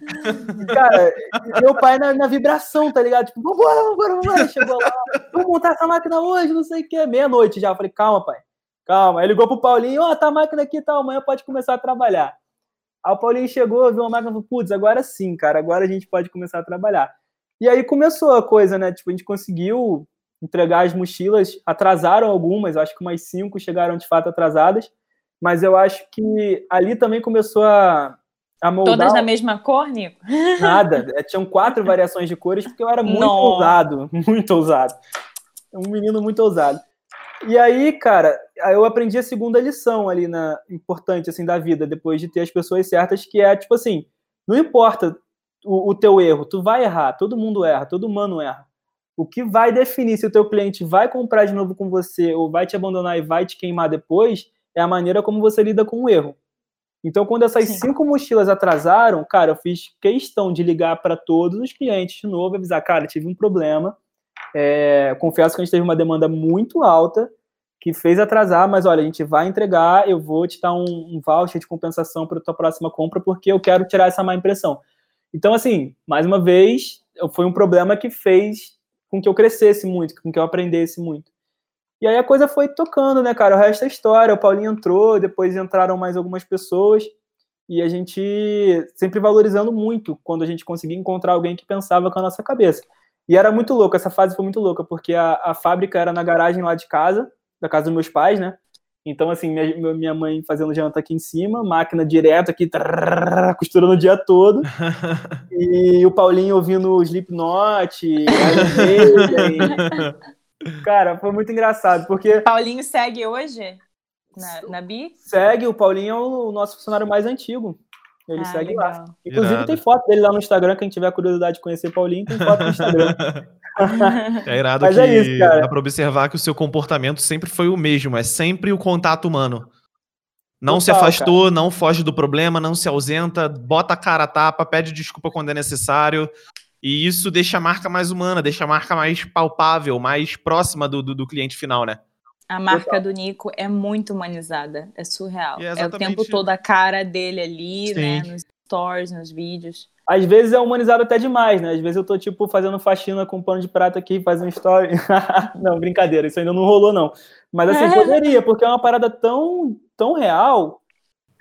E, cara, meu pai na, na, vibração, tá ligado? Tipo, vambora, vambora, vambora. Chegou lá, vamos montar essa máquina hoje, não sei o que. Meia-noite já. Eu falei, calma, pai, calma. Aí ligou pro Paulinho, ó, oh, tá a máquina aqui e tá, tal, amanhã pode começar a trabalhar. Aí o Paulinho chegou, viu a máquina e falou, putz, agora sim, cara, agora a gente pode começar a trabalhar. E aí começou a coisa, né? Tipo, a gente conseguiu entregar as mochilas, atrasaram algumas, acho que umas cinco chegaram de fato atrasadas, mas eu acho que ali também começou a, a moldar... Todas da mesma cor, Nico? Nada, é, tinham quatro variações de cores, porque eu era muito Não. ousado, muito ousado. Um menino muito ousado. E aí, cara, eu aprendi a segunda lição ali na importante assim da vida, depois de ter as pessoas certas, que é tipo assim, não importa o, o teu erro, tu vai errar, todo mundo erra, todo humano erra. O que vai definir se o teu cliente vai comprar de novo com você ou vai te abandonar e vai te queimar depois é a maneira como você lida com o erro. Então, quando essas Sim. cinco mochilas atrasaram, cara, eu fiz questão de ligar para todos os clientes de novo, avisar, cara, tive um problema. É, confesso que a gente teve uma demanda muito alta que fez atrasar, mas olha, a gente vai entregar, eu vou te dar um, um voucher de compensação para a tua próxima compra, porque eu quero tirar essa má impressão. Então, assim, mais uma vez, foi um problema que fez com que eu crescesse muito, com que eu aprendesse muito. E aí a coisa foi tocando, né, cara? O resto é história. O Paulinho entrou, depois entraram mais algumas pessoas. E a gente sempre valorizando muito quando a gente conseguia encontrar alguém que pensava com a nossa cabeça. E era muito louco, essa fase foi muito louca, porque a, a fábrica era na garagem lá de casa, da casa dos meus pais, né? Então, assim, minha, minha mãe fazendo janta aqui em cima, máquina direto aqui, trrr, costurando o dia todo. e o Paulinho ouvindo o Slipknot, Cara, foi muito engraçado, porque... Paulinho segue hoje na, na Bi? Segue, o Paulinho é o nosso funcionário mais antigo. Ele ah, segue legal. lá. Inclusive irado. tem foto dele lá no Instagram, quem tiver curiosidade de conhecer Paulinho, tem foto no Instagram. é irado Mas que é isso, cara. dá pra observar que o seu comportamento sempre foi o mesmo, é sempre o contato humano. Não Total, se afastou, cara. não foge do problema, não se ausenta, bota a cara a tapa, pede desculpa quando é necessário. E isso deixa a marca mais humana, deixa a marca mais palpável, mais próxima do, do, do cliente final, né? A marca do Nico é muito humanizada, é surreal. É, é, o tempo todo a cara dele ali, né, Sim. né? Nos stories, nos vídeos. Às vezes é humanizado até demais, né? Às vezes eu tô, tipo, fazendo faxina com pano de prata aqui, fazendo story. não, brincadeira, isso ainda não rolou, não. Mas assim, poderia, porque é uma parada tão, tão real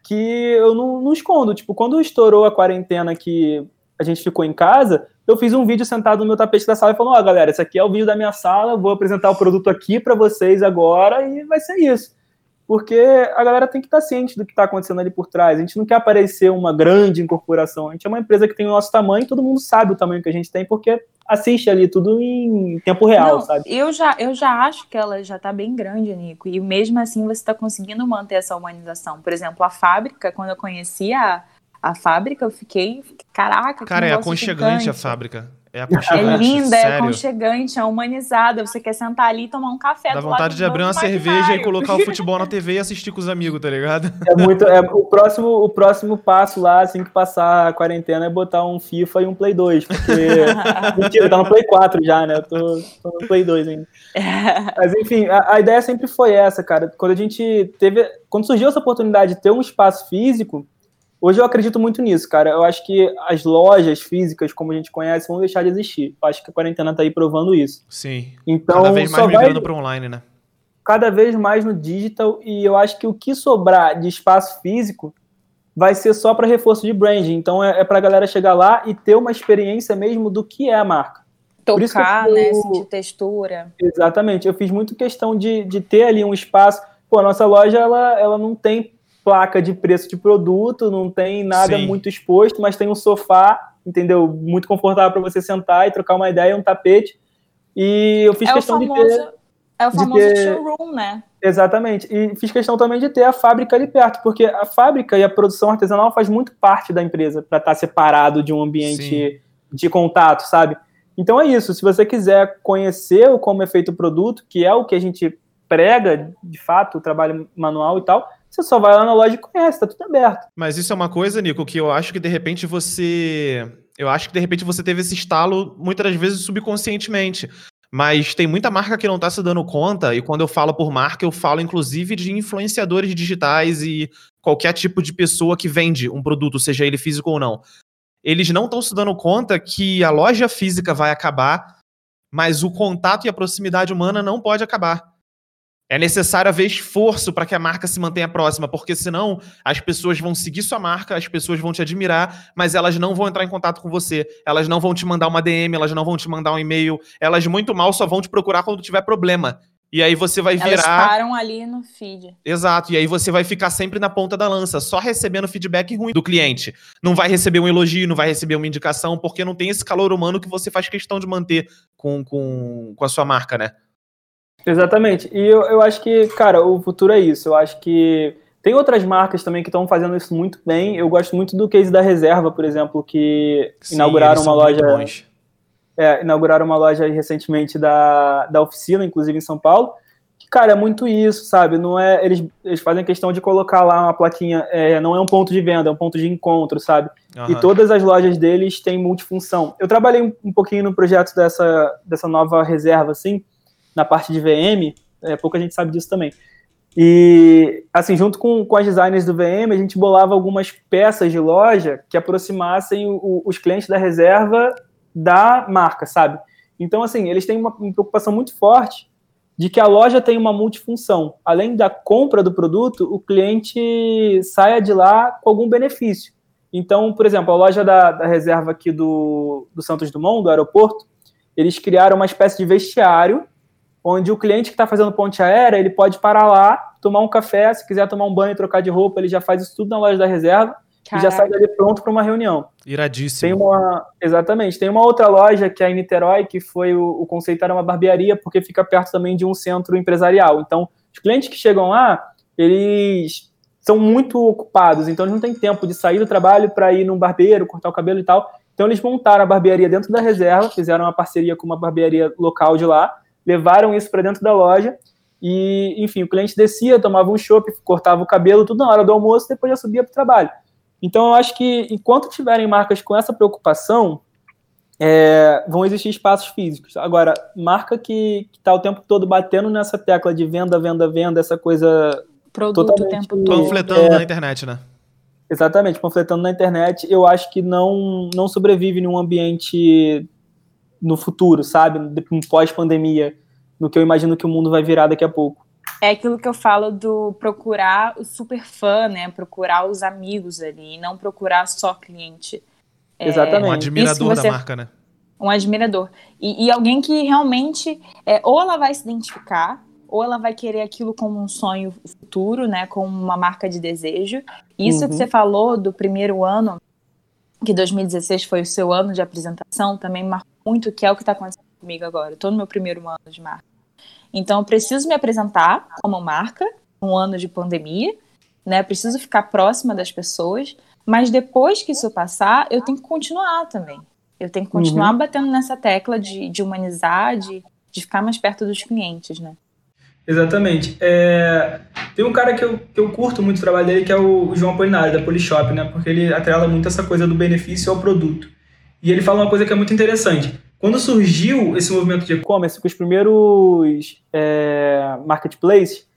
que eu não, não escondo. Tipo, quando estourou a quarentena que a gente ficou em casa, eu fiz um vídeo sentado no meu tapete da sala e falando, ó, oh, galera, esse aqui é o vídeo da minha sala, vou apresentar o produto aqui para vocês agora e vai ser isso. Porque a galera tem que estar ciente do que está acontecendo ali por trás. A gente não quer aparecer uma grande incorporação. A gente é uma empresa que tem o nosso tamanho, todo mundo sabe o tamanho que a gente tem, porque assiste ali tudo em tempo real, não, sabe? Eu já, eu já acho que ela já está bem grande, Nico. E mesmo assim você está conseguindo manter essa humanização. Por exemplo, a fábrica, quando eu conheci a, a fábrica, eu fiquei, caraca, Cara, é aconchegante gigante. a fábrica. É, é linda, é sério. é aconchegante, é humanizada. Você quer sentar ali e tomar um café. Dá vontade de abrir uma cerveja e colocar o futebol na TV e assistir com os amigos, tá ligado? É muito. É, o, próximo, o próximo passo lá, assim que passar a quarentena, é botar um FIFA e um Play 2. Porque. Mentira, tá no Play 4 já, né? Eu tô, tô no Play 2 ainda. Mas enfim, a, a ideia sempre foi essa, cara. Quando a gente teve. Quando surgiu essa oportunidade de ter um espaço físico Hoje eu acredito muito nisso, cara. Eu acho que as lojas físicas, como a gente conhece, vão deixar de existir. Eu acho que a quarentena tá aí provando isso. Sim. Então, cada vez mais migrando para online, né? Cada vez mais no digital. E eu acho que o que sobrar de espaço físico vai ser só para reforço de branding. Então é, é para a galera chegar lá e ter uma experiência mesmo do que é a marca. Tocar, eu... né? Sentir textura. Exatamente. Eu fiz muito questão de, de ter ali um espaço. Pô, a nossa loja ela, ela não tem placa de preço de produto, não tem nada Sim. muito exposto, mas tem um sofá, entendeu? Muito confortável para você sentar e trocar uma ideia, um tapete. E eu fiz é questão famoso, de ter. É o famoso ter... showroom, né? Exatamente. E fiz questão também de ter a fábrica ali perto, porque a fábrica e a produção artesanal faz muito parte da empresa para estar tá separado de um ambiente Sim. de contato, sabe? Então é isso. Se você quiser conhecer como é feito o produto, que é o que a gente prega, de fato, o trabalho manual e tal, você só vai lá na loja e conhece, tá tudo aberto. Mas isso é uma coisa, Nico, que eu acho que de repente você. Eu acho que de repente você teve esse estalo muitas das vezes subconscientemente. Mas tem muita marca que não tá se dando conta, e quando eu falo por marca, eu falo inclusive de influenciadores digitais e qualquer tipo de pessoa que vende um produto, seja ele físico ou não. Eles não estão se dando conta que a loja física vai acabar, mas o contato e a proximidade humana não pode acabar. É necessário haver esforço para que a marca se mantenha próxima, porque senão as pessoas vão seguir sua marca, as pessoas vão te admirar, mas elas não vão entrar em contato com você, elas não vão te mandar uma DM, elas não vão te mandar um e-mail, elas muito mal só vão te procurar quando tiver problema. E aí você vai virar. Elas param ali no feed. Exato. E aí você vai ficar sempre na ponta da lança, só recebendo feedback ruim do cliente. Não vai receber um elogio, não vai receber uma indicação, porque não tem esse calor humano que você faz questão de manter com, com, com a sua marca, né? Exatamente. E eu, eu acho que, cara, o futuro é isso. Eu acho que tem outras marcas também que estão fazendo isso muito bem. Eu gosto muito do case da Reserva, por exemplo, que Sim, inauguraram uma loja. É, inauguraram uma loja recentemente da, da oficina, inclusive em São Paulo. Que, cara, é muito isso, sabe? Não é, eles, eles fazem questão de colocar lá uma plaquinha, é, não é um ponto de venda, é um ponto de encontro, sabe? Uhum. E todas as lojas deles têm multifunção. Eu trabalhei um, um pouquinho no projeto dessa, dessa nova reserva, assim, na parte de VM, é, pouca gente sabe disso também. E, assim, junto com, com as designers do VM, a gente bolava algumas peças de loja que aproximassem o, os clientes da reserva da marca, sabe? Então, assim, eles têm uma, uma preocupação muito forte de que a loja tem uma multifunção. Além da compra do produto, o cliente saia de lá com algum benefício. Então, por exemplo, a loja da, da reserva aqui do, do Santos Dumont, do aeroporto, eles criaram uma espécie de vestiário onde o cliente que está fazendo ponte aérea, ele pode parar lá, tomar um café, se quiser tomar um banho, trocar de roupa, ele já faz isso tudo na loja da reserva Caraca. e já sai dali pronto para uma reunião. Iradíssimo. Tem uma, exatamente. Tem uma outra loja que é em Niterói, que foi o, o conceito era uma barbearia, porque fica perto também de um centro empresarial. Então, os clientes que chegam lá, eles são muito ocupados, então eles não têm tempo de sair do trabalho para ir num barbeiro, cortar o cabelo e tal. Então eles montaram a barbearia dentro da reserva, fizeram uma parceria com uma barbearia local de lá, levaram isso para dentro da loja e, enfim, o cliente descia, tomava um chopp, cortava o cabelo, tudo na hora do almoço, depois já subia para o trabalho. Então, eu acho que enquanto tiverem marcas com essa preocupação, é, vão existir espaços físicos. Agora, marca que está o tempo todo batendo nessa tecla de venda, venda, venda, essa coisa. Produto o tempo todo. Panfletando é, na internet, né? Exatamente, panfletando na internet, eu acho que não, não sobrevive num ambiente no futuro, sabe? Pós-pandemia, no que eu imagino que o mundo vai virar daqui a pouco. É aquilo que eu falo do procurar o super fã, né? Procurar os amigos ali, e não procurar só cliente. É, Exatamente. Um admirador você... da marca, né? Um admirador. E, e alguém que realmente, é, ou ela vai se identificar, ou ela vai querer aquilo como um sonho futuro, né? Como uma marca de desejo. Isso uhum. que você falou do primeiro ano, que 2016 foi o seu ano de apresentação, também marcou muito, que é o que está acontecendo comigo agora. Estou no meu primeiro ano de marca. Então, eu preciso me apresentar como marca, um ano de pandemia, né? preciso ficar próxima das pessoas, mas depois que isso passar, eu tenho que continuar também. Eu tenho que continuar uhum. batendo nessa tecla de, de humanizar, de, de ficar mais perto dos clientes, né? Exatamente. É, tem um cara que eu, que eu curto muito o trabalho dele, que é o João Apolinário, da Polishop, né? Porque ele atrela muito essa coisa do benefício ao produto. E ele fala uma coisa que é muito interessante. Quando surgiu esse movimento de e-commerce, com os primeiros é, marketplaces,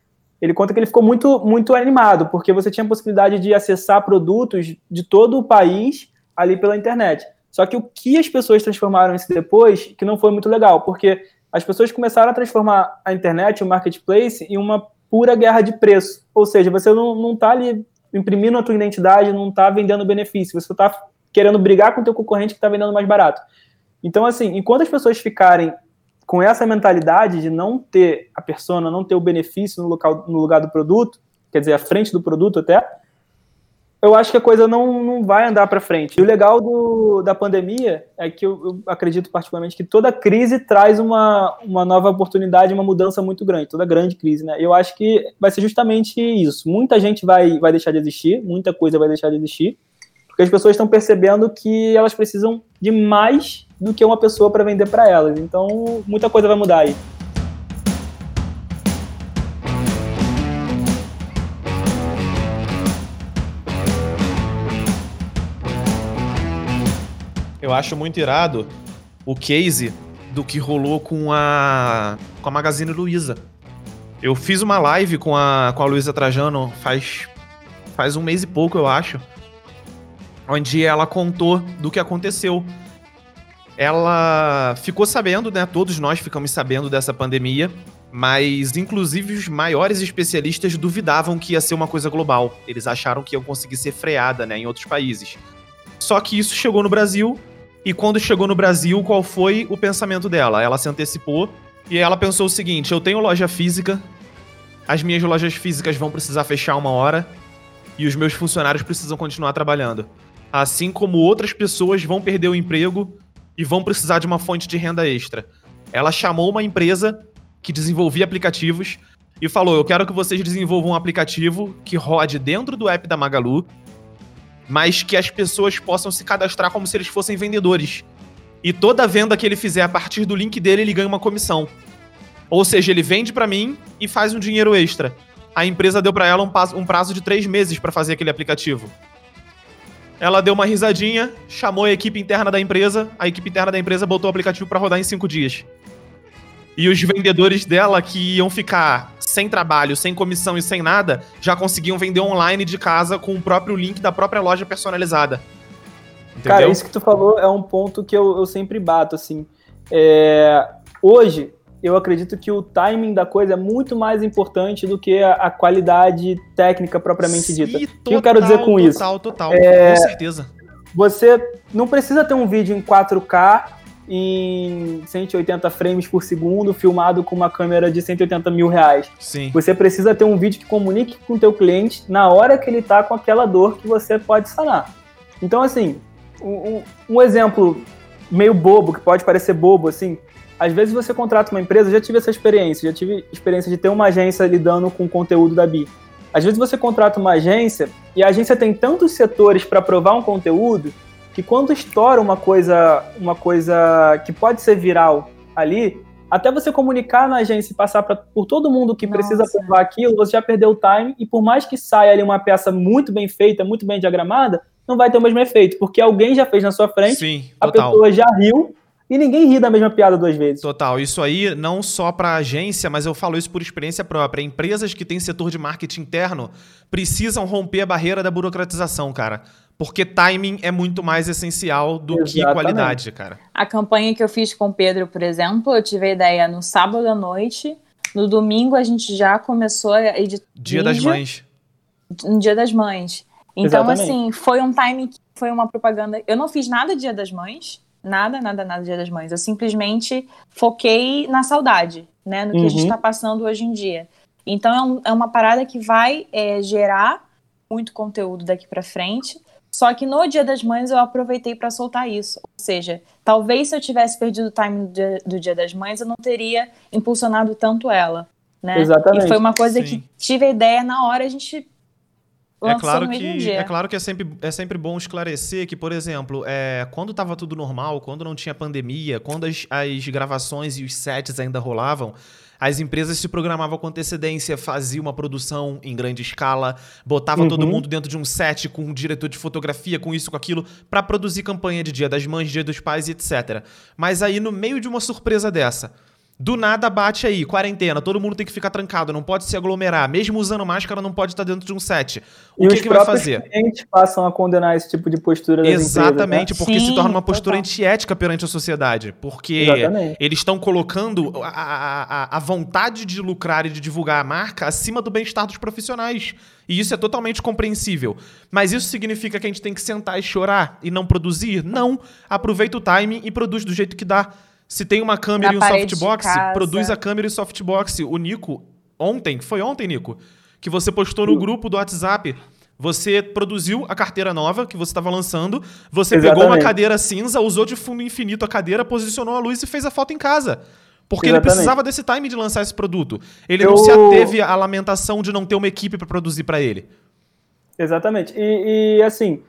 ele conta que ele ficou muito, muito animado, porque você tinha a possibilidade de acessar produtos de todo o país ali pela internet. Só que o que as pessoas transformaram isso depois, que não foi muito legal, porque as pessoas começaram a transformar a internet, o marketplace, em uma pura guerra de preço. Ou seja, você não está ali imprimindo a tua identidade, não está vendendo benefício, você está querendo brigar com o teu concorrente que está vendendo mais barato. Então, assim, enquanto as pessoas ficarem com essa mentalidade de não ter a persona, não ter o benefício no, local, no lugar do produto, quer dizer, à frente do produto até, eu acho que a coisa não, não vai andar para frente. E o legal do, da pandemia é que eu, eu, acredito particularmente que toda crise traz uma, uma nova oportunidade, uma mudança muito grande, toda grande crise, né? Eu acho que vai ser justamente isso. Muita gente vai, vai deixar de existir, muita coisa vai deixar de existir, porque as pessoas estão percebendo que elas precisam de mais do que uma pessoa para vender para elas. Então, muita coisa vai mudar aí. Eu acho muito irado o case do que rolou com a com a Magazine Luiza. Eu fiz uma live com a com a Luiza Trajano faz faz um mês e pouco, eu acho, onde ela contou do que aconteceu. Ela ficou sabendo, né? Todos nós ficamos sabendo dessa pandemia, mas inclusive os maiores especialistas duvidavam que ia ser uma coisa global. Eles acharam que ia conseguir ser freada, né, em outros países. Só que isso chegou no Brasil, e quando chegou no Brasil, qual foi o pensamento dela? Ela se antecipou e ela pensou o seguinte: eu tenho loja física, as minhas lojas físicas vão precisar fechar uma hora e os meus funcionários precisam continuar trabalhando. Assim como outras pessoas vão perder o emprego e vão precisar de uma fonte de renda extra. Ela chamou uma empresa que desenvolvia aplicativos e falou: Eu quero que vocês desenvolvam um aplicativo que rode dentro do app da Magalu, mas que as pessoas possam se cadastrar como se eles fossem vendedores. E toda venda que ele fizer a partir do link dele, ele ganha uma comissão. Ou seja, ele vende para mim e faz um dinheiro extra. A empresa deu para ela um prazo de três meses para fazer aquele aplicativo. Ela deu uma risadinha, chamou a equipe interna da empresa, a equipe interna da empresa botou o aplicativo para rodar em cinco dias. E os vendedores dela que iam ficar sem trabalho, sem comissão e sem nada, já conseguiam vender online de casa com o próprio link da própria loja personalizada. Entendeu? Cara, isso que tu falou é um ponto que eu, eu sempre bato, assim. É, hoje, eu acredito que o timing da coisa é muito mais importante do que a, a qualidade técnica propriamente Sim, dita. Total, o que eu quero dizer com total, isso? Total, total, é, com certeza. Você não precisa ter um vídeo em 4K em 180 frames por segundo, filmado com uma câmera de 180 mil reais. Sim. Você precisa ter um vídeo que comunique com o teu cliente na hora que ele está com aquela dor que você pode sanar. Então, assim, um, um exemplo meio bobo, que pode parecer bobo, assim, às vezes você contrata uma empresa, já tive essa experiência, já tive experiência de ter uma agência lidando com o conteúdo da BI. Às vezes você contrata uma agência e a agência tem tantos setores para provar um conteúdo que quando estoura uma coisa, uma coisa que pode ser viral ali, até você comunicar na agência e passar pra, por todo mundo que Nossa. precisa provar aquilo, você já perdeu o time e por mais que saia ali uma peça muito bem feita, muito bem diagramada, não vai ter o mesmo efeito, porque alguém já fez na sua frente, Sim, a pessoa já riu e ninguém ri da mesma piada duas vezes. Total. Isso aí não só para agência, mas eu falo isso por experiência própria. Empresas que têm setor de marketing interno precisam romper a barreira da burocratização, cara. Porque timing é muito mais essencial do Exatamente. que qualidade, cara. A campanha que eu fiz com o Pedro, por exemplo, eu tive a ideia no sábado à noite. No domingo a gente já começou a editar. Dia das Mães. No Dia das Mães. Então, Exatamente. assim, foi um timing que foi uma propaganda. Eu não fiz nada Dia das Mães Nada, nada, nada Dia das Mães. Eu simplesmente foquei na saudade, né? No que uhum. a gente está uhum. passando hoje em dia. Então é, um, é uma parada que vai é, gerar muito conteúdo daqui para frente. Só que no Dia das Mães eu aproveitei para soltar isso. Ou seja, talvez se eu tivesse perdido o time do dia, do dia das Mães, eu não teria impulsionado tanto ela. Né? Exatamente. E foi uma coisa Sim. que tive a ideia na hora, a gente é claro, que, é claro que é sempre, é sempre bom esclarecer que, por exemplo, é, quando estava tudo normal, quando não tinha pandemia, quando as, as gravações e os sets ainda rolavam, as empresas se programavam com antecedência, faziam uma produção em grande escala, botava uhum. todo mundo dentro de um set com um diretor de fotografia, com isso, com aquilo, para produzir campanha de Dia das Mães, Dia dos Pais e etc. Mas aí, no meio de uma surpresa dessa, do nada bate aí, quarentena, todo mundo tem que ficar trancado, não pode se aglomerar, mesmo usando máscara, não pode estar dentro de um set. O e que, que vai fazer? Os clientes passam a condenar esse tipo de postura das Exatamente, empresas, né? porque Sim, se torna uma postura total. antiética perante a sociedade. Porque Exatamente. eles estão colocando a, a, a vontade de lucrar e de divulgar a marca acima do bem-estar dos profissionais. E isso é totalmente compreensível. Mas isso significa que a gente tem que sentar e chorar e não produzir? Não. Aproveita o timing e produz do jeito que dá. Se tem uma câmera Na e um softbox, produz a câmera e softbox. O Nico, ontem, foi ontem, Nico, que você postou no grupo do WhatsApp. Você produziu a carteira nova que você estava lançando, você Exatamente. pegou uma cadeira cinza, usou de fundo infinito a cadeira, posicionou a luz e fez a foto em casa. Porque Exatamente. ele precisava desse time de lançar esse produto. Ele Eu... não se ateve à lamentação de não ter uma equipe para produzir para ele. Exatamente. E, e, assim,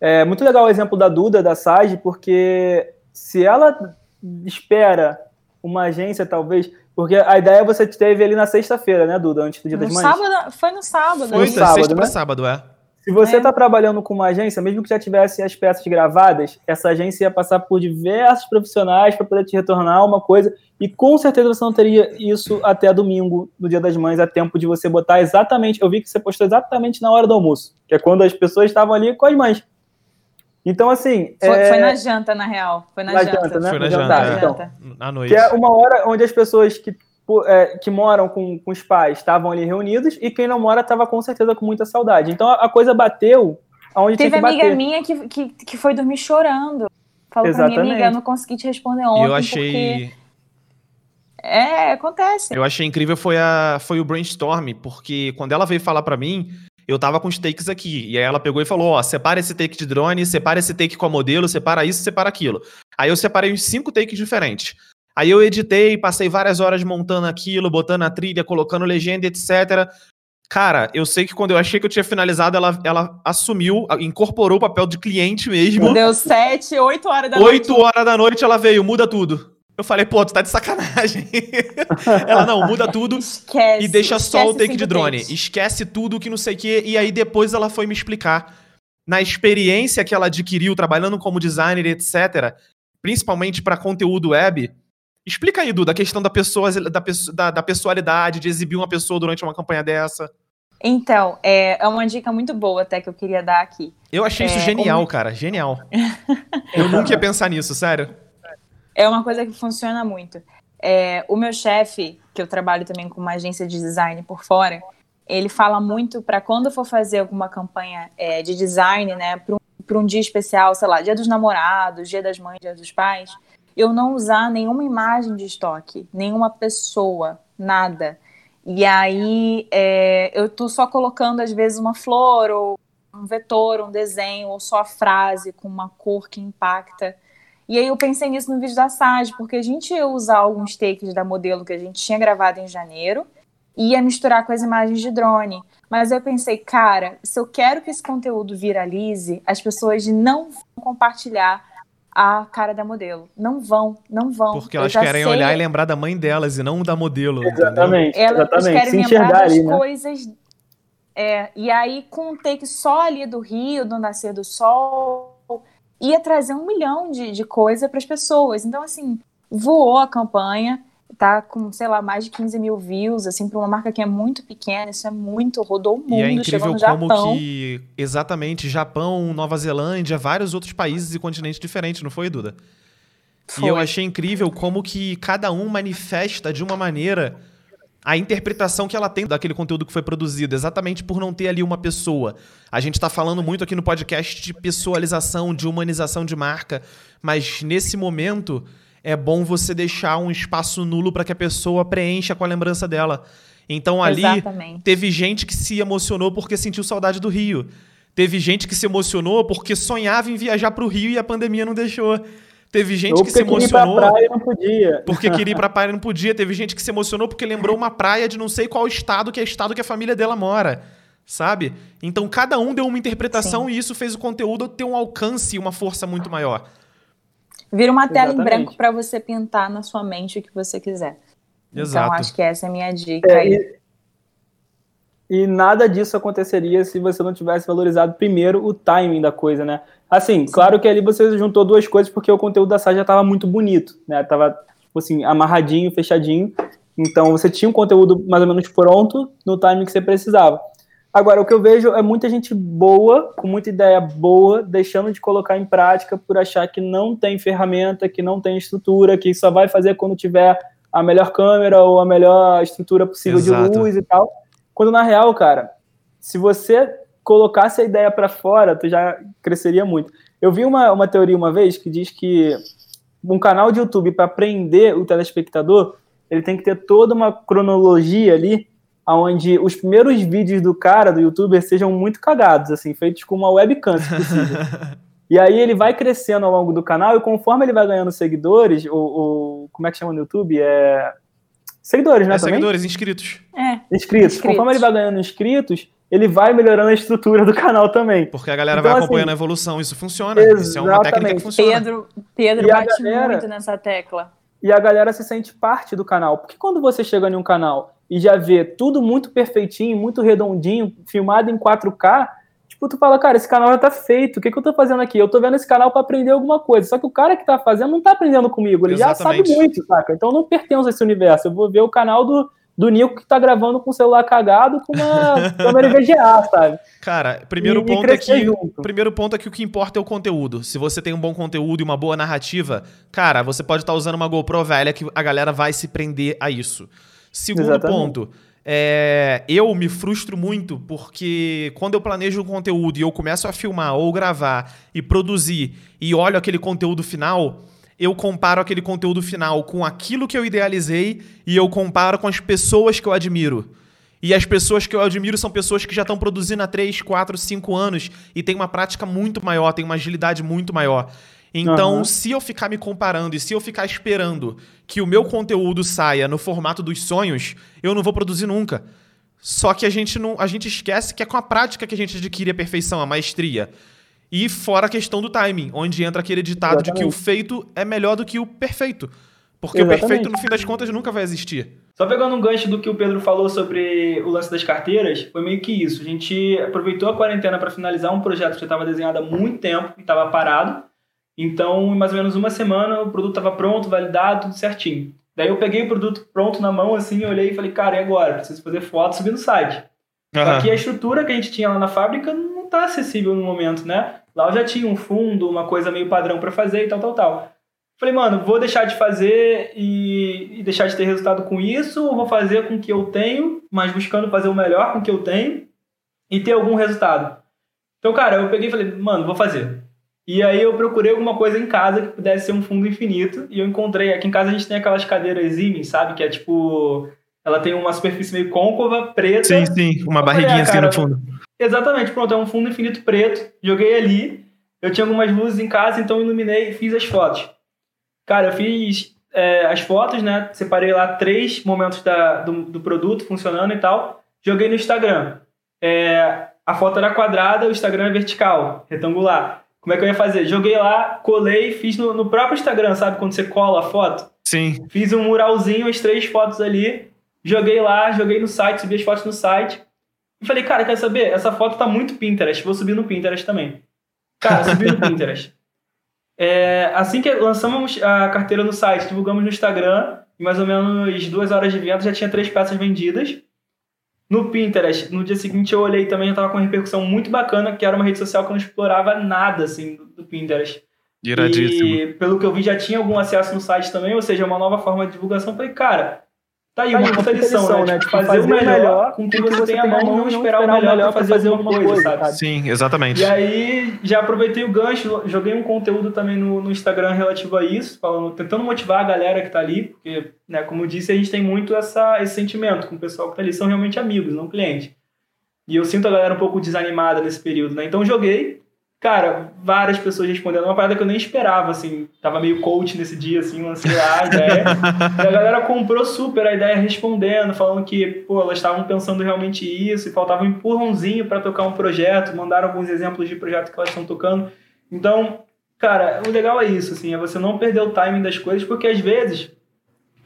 é muito legal o exemplo da Duda, da Sage, porque se ela espera uma agência, talvez. Porque a ideia você teve ali na sexta-feira, né, Duda? Antes do Dia no das Mães? Sábado, foi no sábado. Foi, no sábado, sexta né? sábado, é. Se você É. está trabalhando com uma agência, mesmo que já tivesse as peças gravadas, essa agência ia passar por diversos profissionais para poder te retornar uma coisa, e com certeza você não teria isso até domingo, no Dia das Mães, a tempo de você botar exatamente. Eu vi que você postou exatamente na hora do almoço, que é quando as pessoas estavam ali com as mães. Então, assim. Foi, é, foi na janta, na real. Foi na, Na janta. janta, né? Foi na janta, é. então. À noite. Que é uma hora onde as pessoas que, é, que moram com, com os pais estavam ali reunidos e quem não mora estava com certeza com muita saudade. Então a, a coisa bateu aonde Teve tinha que amiga bater. minha que, que, que foi dormir chorando. Falou pra minha Exatamente. amiga, eu não consegui te responder ontem. eu achei. Porque... É, acontece. Eu achei incrível foi, a, foi o brainstorm, porque quando ela veio falar pra mim, eu tava com os takes aqui. E aí ela pegou e falou: ó, separa esse take de drone, separa esse take com a modelo, separa isso, separa aquilo. Aí eu separei uns cinco takes diferentes. Aí eu editei, passei várias horas montando aquilo, botando a trilha, colocando legenda, etc. Cara, eu sei que quando eu achei que eu tinha finalizado, ela, ela assumiu, incorporou o papel de cliente mesmo. Deu sete, oito horas da noite. Oito horas da noite ela veio, muda tudo. Eu falei, pô, tu tá de sacanagem. ela, não, muda tudo Esquece. e deixa só o take de drone. takes. Esquece tudo que não sei o quê. E aí depois ela foi me explicar. Na experiência que ela adquiriu trabalhando como designer, etc., principalmente para conteúdo web. Explica aí, Du, da questão da, pessoa, da, da, da pessoalidade, de exibir uma pessoa durante uma campanha dessa. Então, é, é uma dica muito boa até que eu queria dar aqui. Eu achei isso É, genial, um- cara. Genial. Eu nunca ia pensar nisso, sério. É uma coisa que funciona muito. É, o meu chefe, que eu trabalho também com uma agência de design por fora, ele fala muito para quando for fazer alguma campanha é, de design, né, para um, um dia especial, sei lá, Dia dos Namorados, Dia das Mães, Dia dos Pais, eu não usar nenhuma imagem de estoque, nenhuma pessoa, nada. E aí é, eu tô só colocando às vezes uma flor ou um vetor, um desenho, ou só a frase com uma cor que impacta. E aí eu pensei nisso no vídeo da Sage, porque a gente ia usar alguns takes da modelo que a gente tinha gravado em janeiro e ia misturar com as imagens de drone. Mas eu pensei, cara, se eu quero que esse conteúdo viralize, as pessoas não vão compartilhar a cara da modelo. Não vão, não vão. Porque Eu elas querem sei- olhar e lembrar da mãe delas e não da modelo. entendeu? Exatamente, elas exatamente. querem Se lembrar das ali, né? coisas. É, e aí, com um take só ali do Rio, do Nascer do Sol, ia trazer um milhão de, de coisa para as pessoas. Então, assim, voou a campanha, tá com, sei lá, mais de 15 mil views, assim, para uma marca que é muito pequena, isso é muito, rodou o mundo, E é incrível no como Japão. que, exatamente, Japão, Nova Zelândia, vários outros países e continentes diferentes, não foi, Duda? E eu Foi. achei incrível como que cada um manifesta de uma maneira a interpretação que ela tem daquele conteúdo que foi produzido, exatamente por não ter ali uma pessoa. A gente tá falando muito aqui no podcast de pessoalização, de humanização de marca, mas nesse momento é bom você deixar um espaço nulo para que a pessoa preencha com a lembrança dela. Então ali Exatamente. Teve gente que se emocionou porque sentiu saudade do Rio. Teve gente que se emocionou porque sonhava em viajar pro Rio e a pandemia não deixou. Teve gente que se ir pra emocionou praia e não podia. porque queria ir pra praia e não podia. Teve gente que se emocionou porque lembrou uma praia de não sei qual estado, que é o estado que a família dela mora. Sabe? Então cada um deu uma interpretação e isso fez o conteúdo ter um alcance e uma força muito maior. Vira uma tela em Exatamente. branco para você pintar na sua mente o que você quiser. Então, Exato. acho que essa é a minha dica É, aí. e, e nada disso aconteceria se você não tivesse valorizado primeiro o timing da coisa, né? Assim, claro que ali você juntou duas coisas porque o conteúdo da Sage já estava muito bonito, né? Tava, assim, amarradinho, fechadinho. Então você tinha um conteúdo mais ou menos pronto no timing que você precisava. Agora, o que eu vejo é muita gente boa, com muita ideia boa, deixando de colocar em prática por achar que não tem ferramenta, que não tem estrutura, que só vai fazer quando tiver a melhor câmera ou a melhor estrutura possível Exato. de luz e tal. Quando na real, cara, se você colocasse a ideia para fora, tu já cresceria muito. Eu vi uma, uma teoria uma vez que diz que um canal de YouTube para prender o telespectador, ele tem que ter toda uma cronologia ali, onde os primeiros vídeos do cara, do youtuber, sejam muito cagados, assim, feitos com uma webcam, se possível. E aí ele vai crescendo ao longo do canal e conforme ele vai ganhando seguidores, ou como é que chama no YouTube? É seguidores, né? É, também? seguidores, inscritos. É, Inscritos. Inscritos. Conforme ele vai ganhando inscritos, ele vai melhorando a estrutura do canal também. Porque a galera Então, vai assim, acompanhando a evolução. Isso funciona. Isso é uma técnica que exatamente. funciona. Pedro, Pedro E a bate galera- muito nessa tecla. E a galera se sente parte do canal. Porque quando você chega em um canal e já vê tudo muito perfeitinho, muito redondinho, filmado em 4K, Tipo, tu fala, cara, esse canal já tá feito, o que, que eu tô fazendo aqui? Eu tô vendo esse canal para aprender alguma coisa. Só que o cara que tá fazendo não tá aprendendo comigo, ele Exatamente. já sabe muito, saca? Então eu não pertenço a esse universo. Eu vou ver o canal do, do Nico que tá gravando com o celular cagado com uma câmera VGA, sabe? Cara, primeiro E- e ponto é crescer que junto. primeiro ponto é que o que importa é o conteúdo. Se você tem um bom conteúdo e uma boa narrativa, cara, você pode estar usando uma GoPro velha que a galera vai se prender a isso. Segundo Exatamente. ponto, é, eu me frustro muito porque quando eu planejo um conteúdo e eu começo a filmar ou gravar e produzir e olho aquele conteúdo final, eu comparo aquele conteúdo final com aquilo que eu idealizei e eu comparo com as pessoas que eu admiro. E as pessoas que eu admiro são pessoas que já estão produzindo há 3, 4, 5 anos e têm uma prática muito maior, têm uma agilidade muito maior. Então, Aham. se eu ficar me comparando e se eu ficar esperando que o meu conteúdo saia no formato dos sonhos, eu não vou produzir nunca. Só que a gente não, a gente esquece que é com a prática que a gente adquire a perfeição, a maestria. E fora a questão do timing, onde entra aquele ditado de que o Exatamente. feito é melhor do que o perfeito. Porque o Exatamente. perfeito, no fim das contas, nunca vai existir. Só pegando um gancho do que o Pedro falou sobre o lance das carteiras, foi meio que isso. A gente aproveitou a quarentena para finalizar um projeto que já estava desenhado há muito tempo e estava parado. Então, em mais ou menos uma semana, o produto estava pronto, validado, tudo certinho. Daí eu peguei o produto pronto na mão, assim, olhei e falei, cara, e agora? Preciso fazer foto e subir no site. Só que a estrutura que a gente tinha lá na fábrica não está acessível no momento, né? Lá eu já tinha um fundo, uma coisa meio padrão para fazer e tal, tal, tal. Falei, mano, vou deixar de fazer e, e deixar de ter resultado com isso, ou vou fazer com o que eu tenho, mas buscando fazer o melhor com o que eu tenho e ter algum resultado. Então, cara, eu peguei e falei, mano, vou fazer. E aí eu procurei alguma coisa em casa que pudesse ser um fundo infinito e eu encontrei. Aqui em casa a gente tem aquelas cadeiras Siemens, sabe? Que é tipo. Ela tem uma superfície meio côncava, preta. Sim, sim, uma barriguinha assim no fundo. Exatamente, pronto, é um fundo infinito preto. Joguei ali. Eu tinha algumas luzes em casa, então iluminei e fiz as fotos. Cara, eu fiz é, as fotos, né? Separei lá três momentos da, do, do produto funcionando e tal. Joguei no Instagram. É, a foto era quadrada, o Instagram é vertical, retangular. Como é que eu ia fazer? Joguei lá, colei, fiz no, no próprio Instagram, sabe? Quando você cola a foto. Sim. Fiz um muralzinho, as três fotos ali, joguei lá, joguei no site, subi as fotos no site. E falei, cara, quer saber? Essa foto tá muito Pinterest, vou subir no Pinterest também. Cara, subi no Pinterest. É, assim que lançamos a carteira no site, divulgamos no Instagram, em mais ou menos duas horas de venda já tinha três peças vendidas. No Pinterest, no dia seguinte eu olhei também, já tava com uma repercussão muito bacana, que era uma rede social que eu não explorava nada, assim, do, do Pinterest. Iradíssimo. E pelo que eu vi, já tinha algum acesso no site também, ou seja, uma nova forma de divulgação. Falei, cara, tá aí uma puta lição, né? Tipo, fazer, o melhor com o que você tem a mão, não esperar o melhor pra fazer alguma coisa, sabe? Sim, exatamente. E aí, já aproveitei o gancho, joguei um conteúdo também no, no Instagram relativo a isso, falando, tentando motivar a galera que tá ali, porque, né, como eu disse, a gente tem muito essa, esse sentimento com o pessoal que tá ali, são realmente amigos, não clientes. E eu sinto a galera um pouco desanimada nesse período, né? Então joguei, cara, várias pessoas respondendo, uma parada que eu nem esperava, assim, tava meio coach nesse dia, assim, lancei lá a ideia. e a galera comprou super a ideia respondendo, falando que, pô, elas estavam pensando realmente isso, e faltava um empurrãozinho para tocar um projeto, mandaram alguns exemplos de projeto que elas estão tocando. Então, cara, o legal é isso, assim, é você não perder o timing das coisas, porque às vezes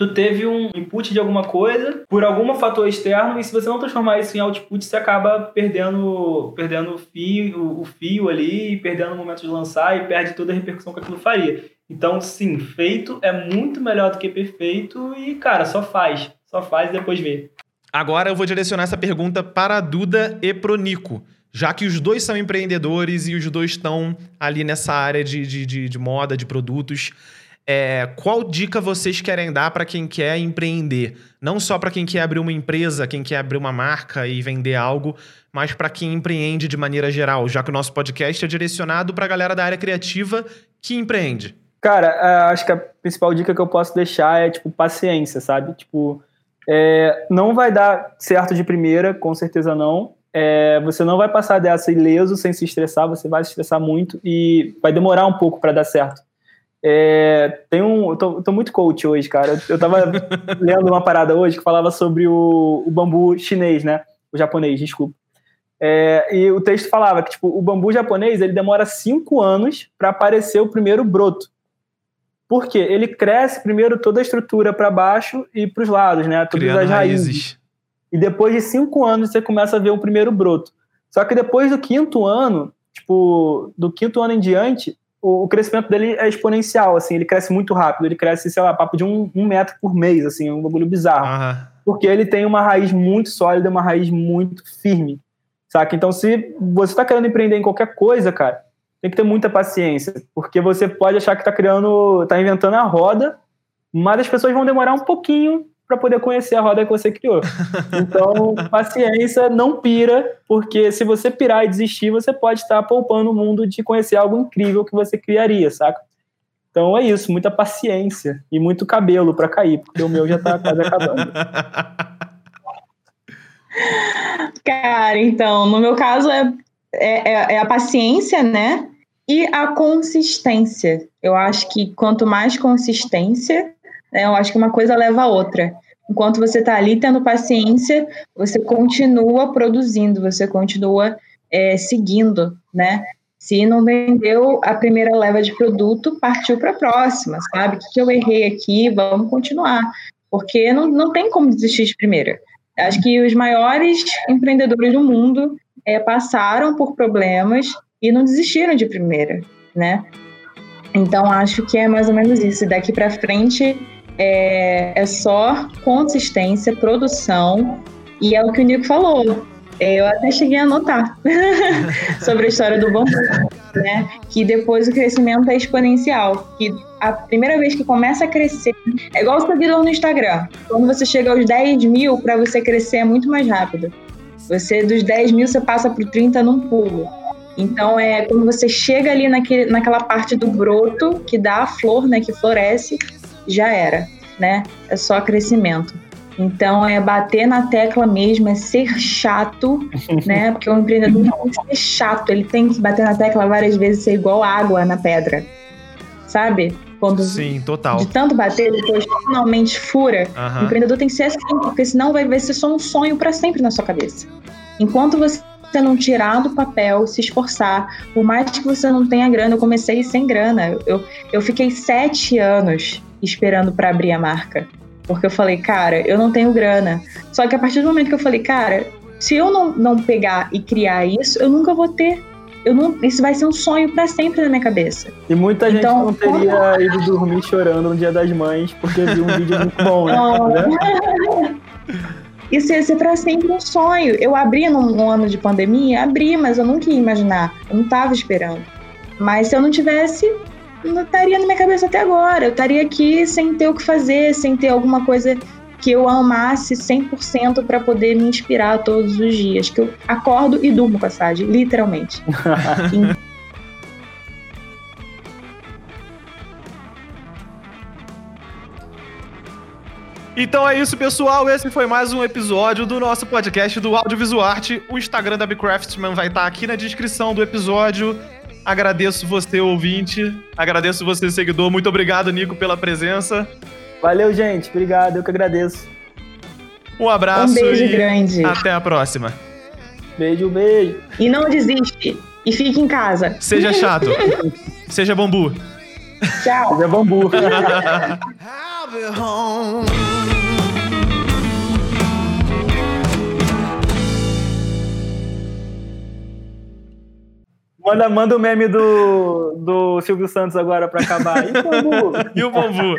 tu teve um input de alguma coisa por algum fator externo e se você não transformar isso em output, você acaba perdendo, perdendo o, fio, o, fio ali, perdendo o momento de lançar e perde toda a repercussão que aquilo faria. Então, sim, feito é muito melhor do que perfeito e, cara, só faz. Só faz e depois vê. Agora eu vou direcionar essa pergunta para a Duda e pro Nico. Já que os dois são empreendedores e os dois estão ali nessa área de, de, de, de moda, de produtos, é, qual dica vocês querem dar para quem quer empreender? Não só para quem quer abrir uma empresa, quem quer abrir uma marca e vender algo, mas para quem empreende de maneira geral, já que o nosso podcast é direcionado para a galera da área criativa que empreende. Cara, é, acho que a principal dica que eu posso deixar é, tipo, paciência, sabe? Tipo, é, não vai dar certo de primeira, com certeza não. É, você não vai passar dessa ileso sem se estressar, você vai se estressar muito e vai demorar um pouco para dar certo. É, tem um, eu tô, tô muito coach hoje, cara. Eu, eu tava lendo uma parada hoje que falava sobre o, o bambu chinês, né? O japonês, desculpa. É, e o texto falava que tipo, o bambu japonês ele demora cinco anos para aparecer o primeiro broto. Por quê? Ele cresce primeiro toda a estrutura para baixo e para os lados, né? Todas Criando as raízes. raízes. E depois de cinco anos você começa a ver o primeiro broto. Só que depois do quinto ano, tipo, do quinto ano em diante, o, o crescimento dele é exponencial, assim, ele cresce muito rápido, ele cresce, sei lá, papo de um, um metro por mês, assim, é um bagulho bizarro. Aham. Porque ele tem uma raiz muito sólida, uma raiz muito firme, saca? Então, se você tá querendo empreender em qualquer coisa, cara, tem que ter muita paciência, porque você pode achar que tá criando, tá inventando a roda, mas as pessoas vão demorar um pouquinho para poder conhecer a roda que você criou. Então, paciência, não pira, porque se você pirar e desistir, você pode estar poupando o mundo de conhecer algo incrível que você criaria, saca? Então é isso, muita paciência e muito cabelo para cair, porque o meu já tá quase acabando. Cara, então, no meu caso é, é, é a paciência, né? E a consistência. Eu acho que quanto mais consistência, né, eu acho que uma coisa leva a outra. Enquanto você está ali tendo paciência, você continua produzindo, você continua é, seguindo, né? Se não vendeu a primeira leva de produto, partiu para a próxima, sabe? O que eu errei aqui? Vamos continuar. Porque não, não tem como desistir de primeira. Acho que os maiores empreendedores do mundo é, passaram por problemas e não desistiram de primeira, né? Então acho que é mais ou menos isso. Daqui para frente é, é, só consistência, produção e é o que o Nico falou. É, eu até cheguei a anotar sobre a história do bambu, né? Que depois o crescimento é exponencial. Que a primeira vez que começa a crescer é igual o seguidor no Instagram. Quando você chega aos 10 mil, para você crescer é muito mais rápido. Você dos 10 mil você passa para 30 num pulo. Então é quando você chega ali naquele, naquela parte do broto que dá a flor, né, que floresce, já era, né? É só crescimento. Então é bater na tecla mesmo, é ser chato, né? Porque o empreendedor tem que ser chato, ele tem que bater na tecla várias vezes, ser igual água na pedra, sabe? Quando Sim, total. de tanto bater, depois finalmente fura. Aham. O empreendedor tem que ser assim, porque senão vai, vai ser só um sonho para sempre na sua cabeça. Enquanto você não tirar do papel, se esforçar, por mais que você não tenha grana, eu comecei sem grana. Eu, eu fiquei sete anos esperando para abrir a marca. Porque eu falei, cara, eu não tenho grana. Só que a partir do momento que eu falei, cara, se eu não, não pegar e criar isso, eu nunca vou ter. Eu não, isso vai ser um sonho para sempre na minha cabeça. E muita gente Então, não teria ido dormir chorando no Dia das Mães porque viu um vídeo muito bom, né? Isso ia ser para sempre um sonho. Eu abri num, num ano de pandemia, abri, mas eu nunca ia imaginar. Eu não estava esperando. Mas se eu não tivesse, não estaria na minha cabeça até agora. Eu estaria aqui sem ter o que fazer, sem ter alguma coisa que eu amasse 100% para poder me inspirar todos os dias. Que eu acordo e durmo com a Sade, literalmente. Então é isso, pessoal. Esse foi mais um episódio do nosso podcast do Audiovisual Arte. O Instagram da Bcraftsman vai estar aqui na descrição do episódio. Agradeço você, ouvinte. Agradeço você, seguidor. Muito obrigado, Nico, pela presença. Valeu, gente. Obrigado, eu que agradeço. Um abraço Um beijo e grande. até a próxima. Beijo, beijo. E não desiste. E fique em casa. Seja chato. Seja bambu. Tchau. Zé Bambu. Manda, manda o meme do, do Silvio Santos agora pra acabar. E o Bambu? E o bambu?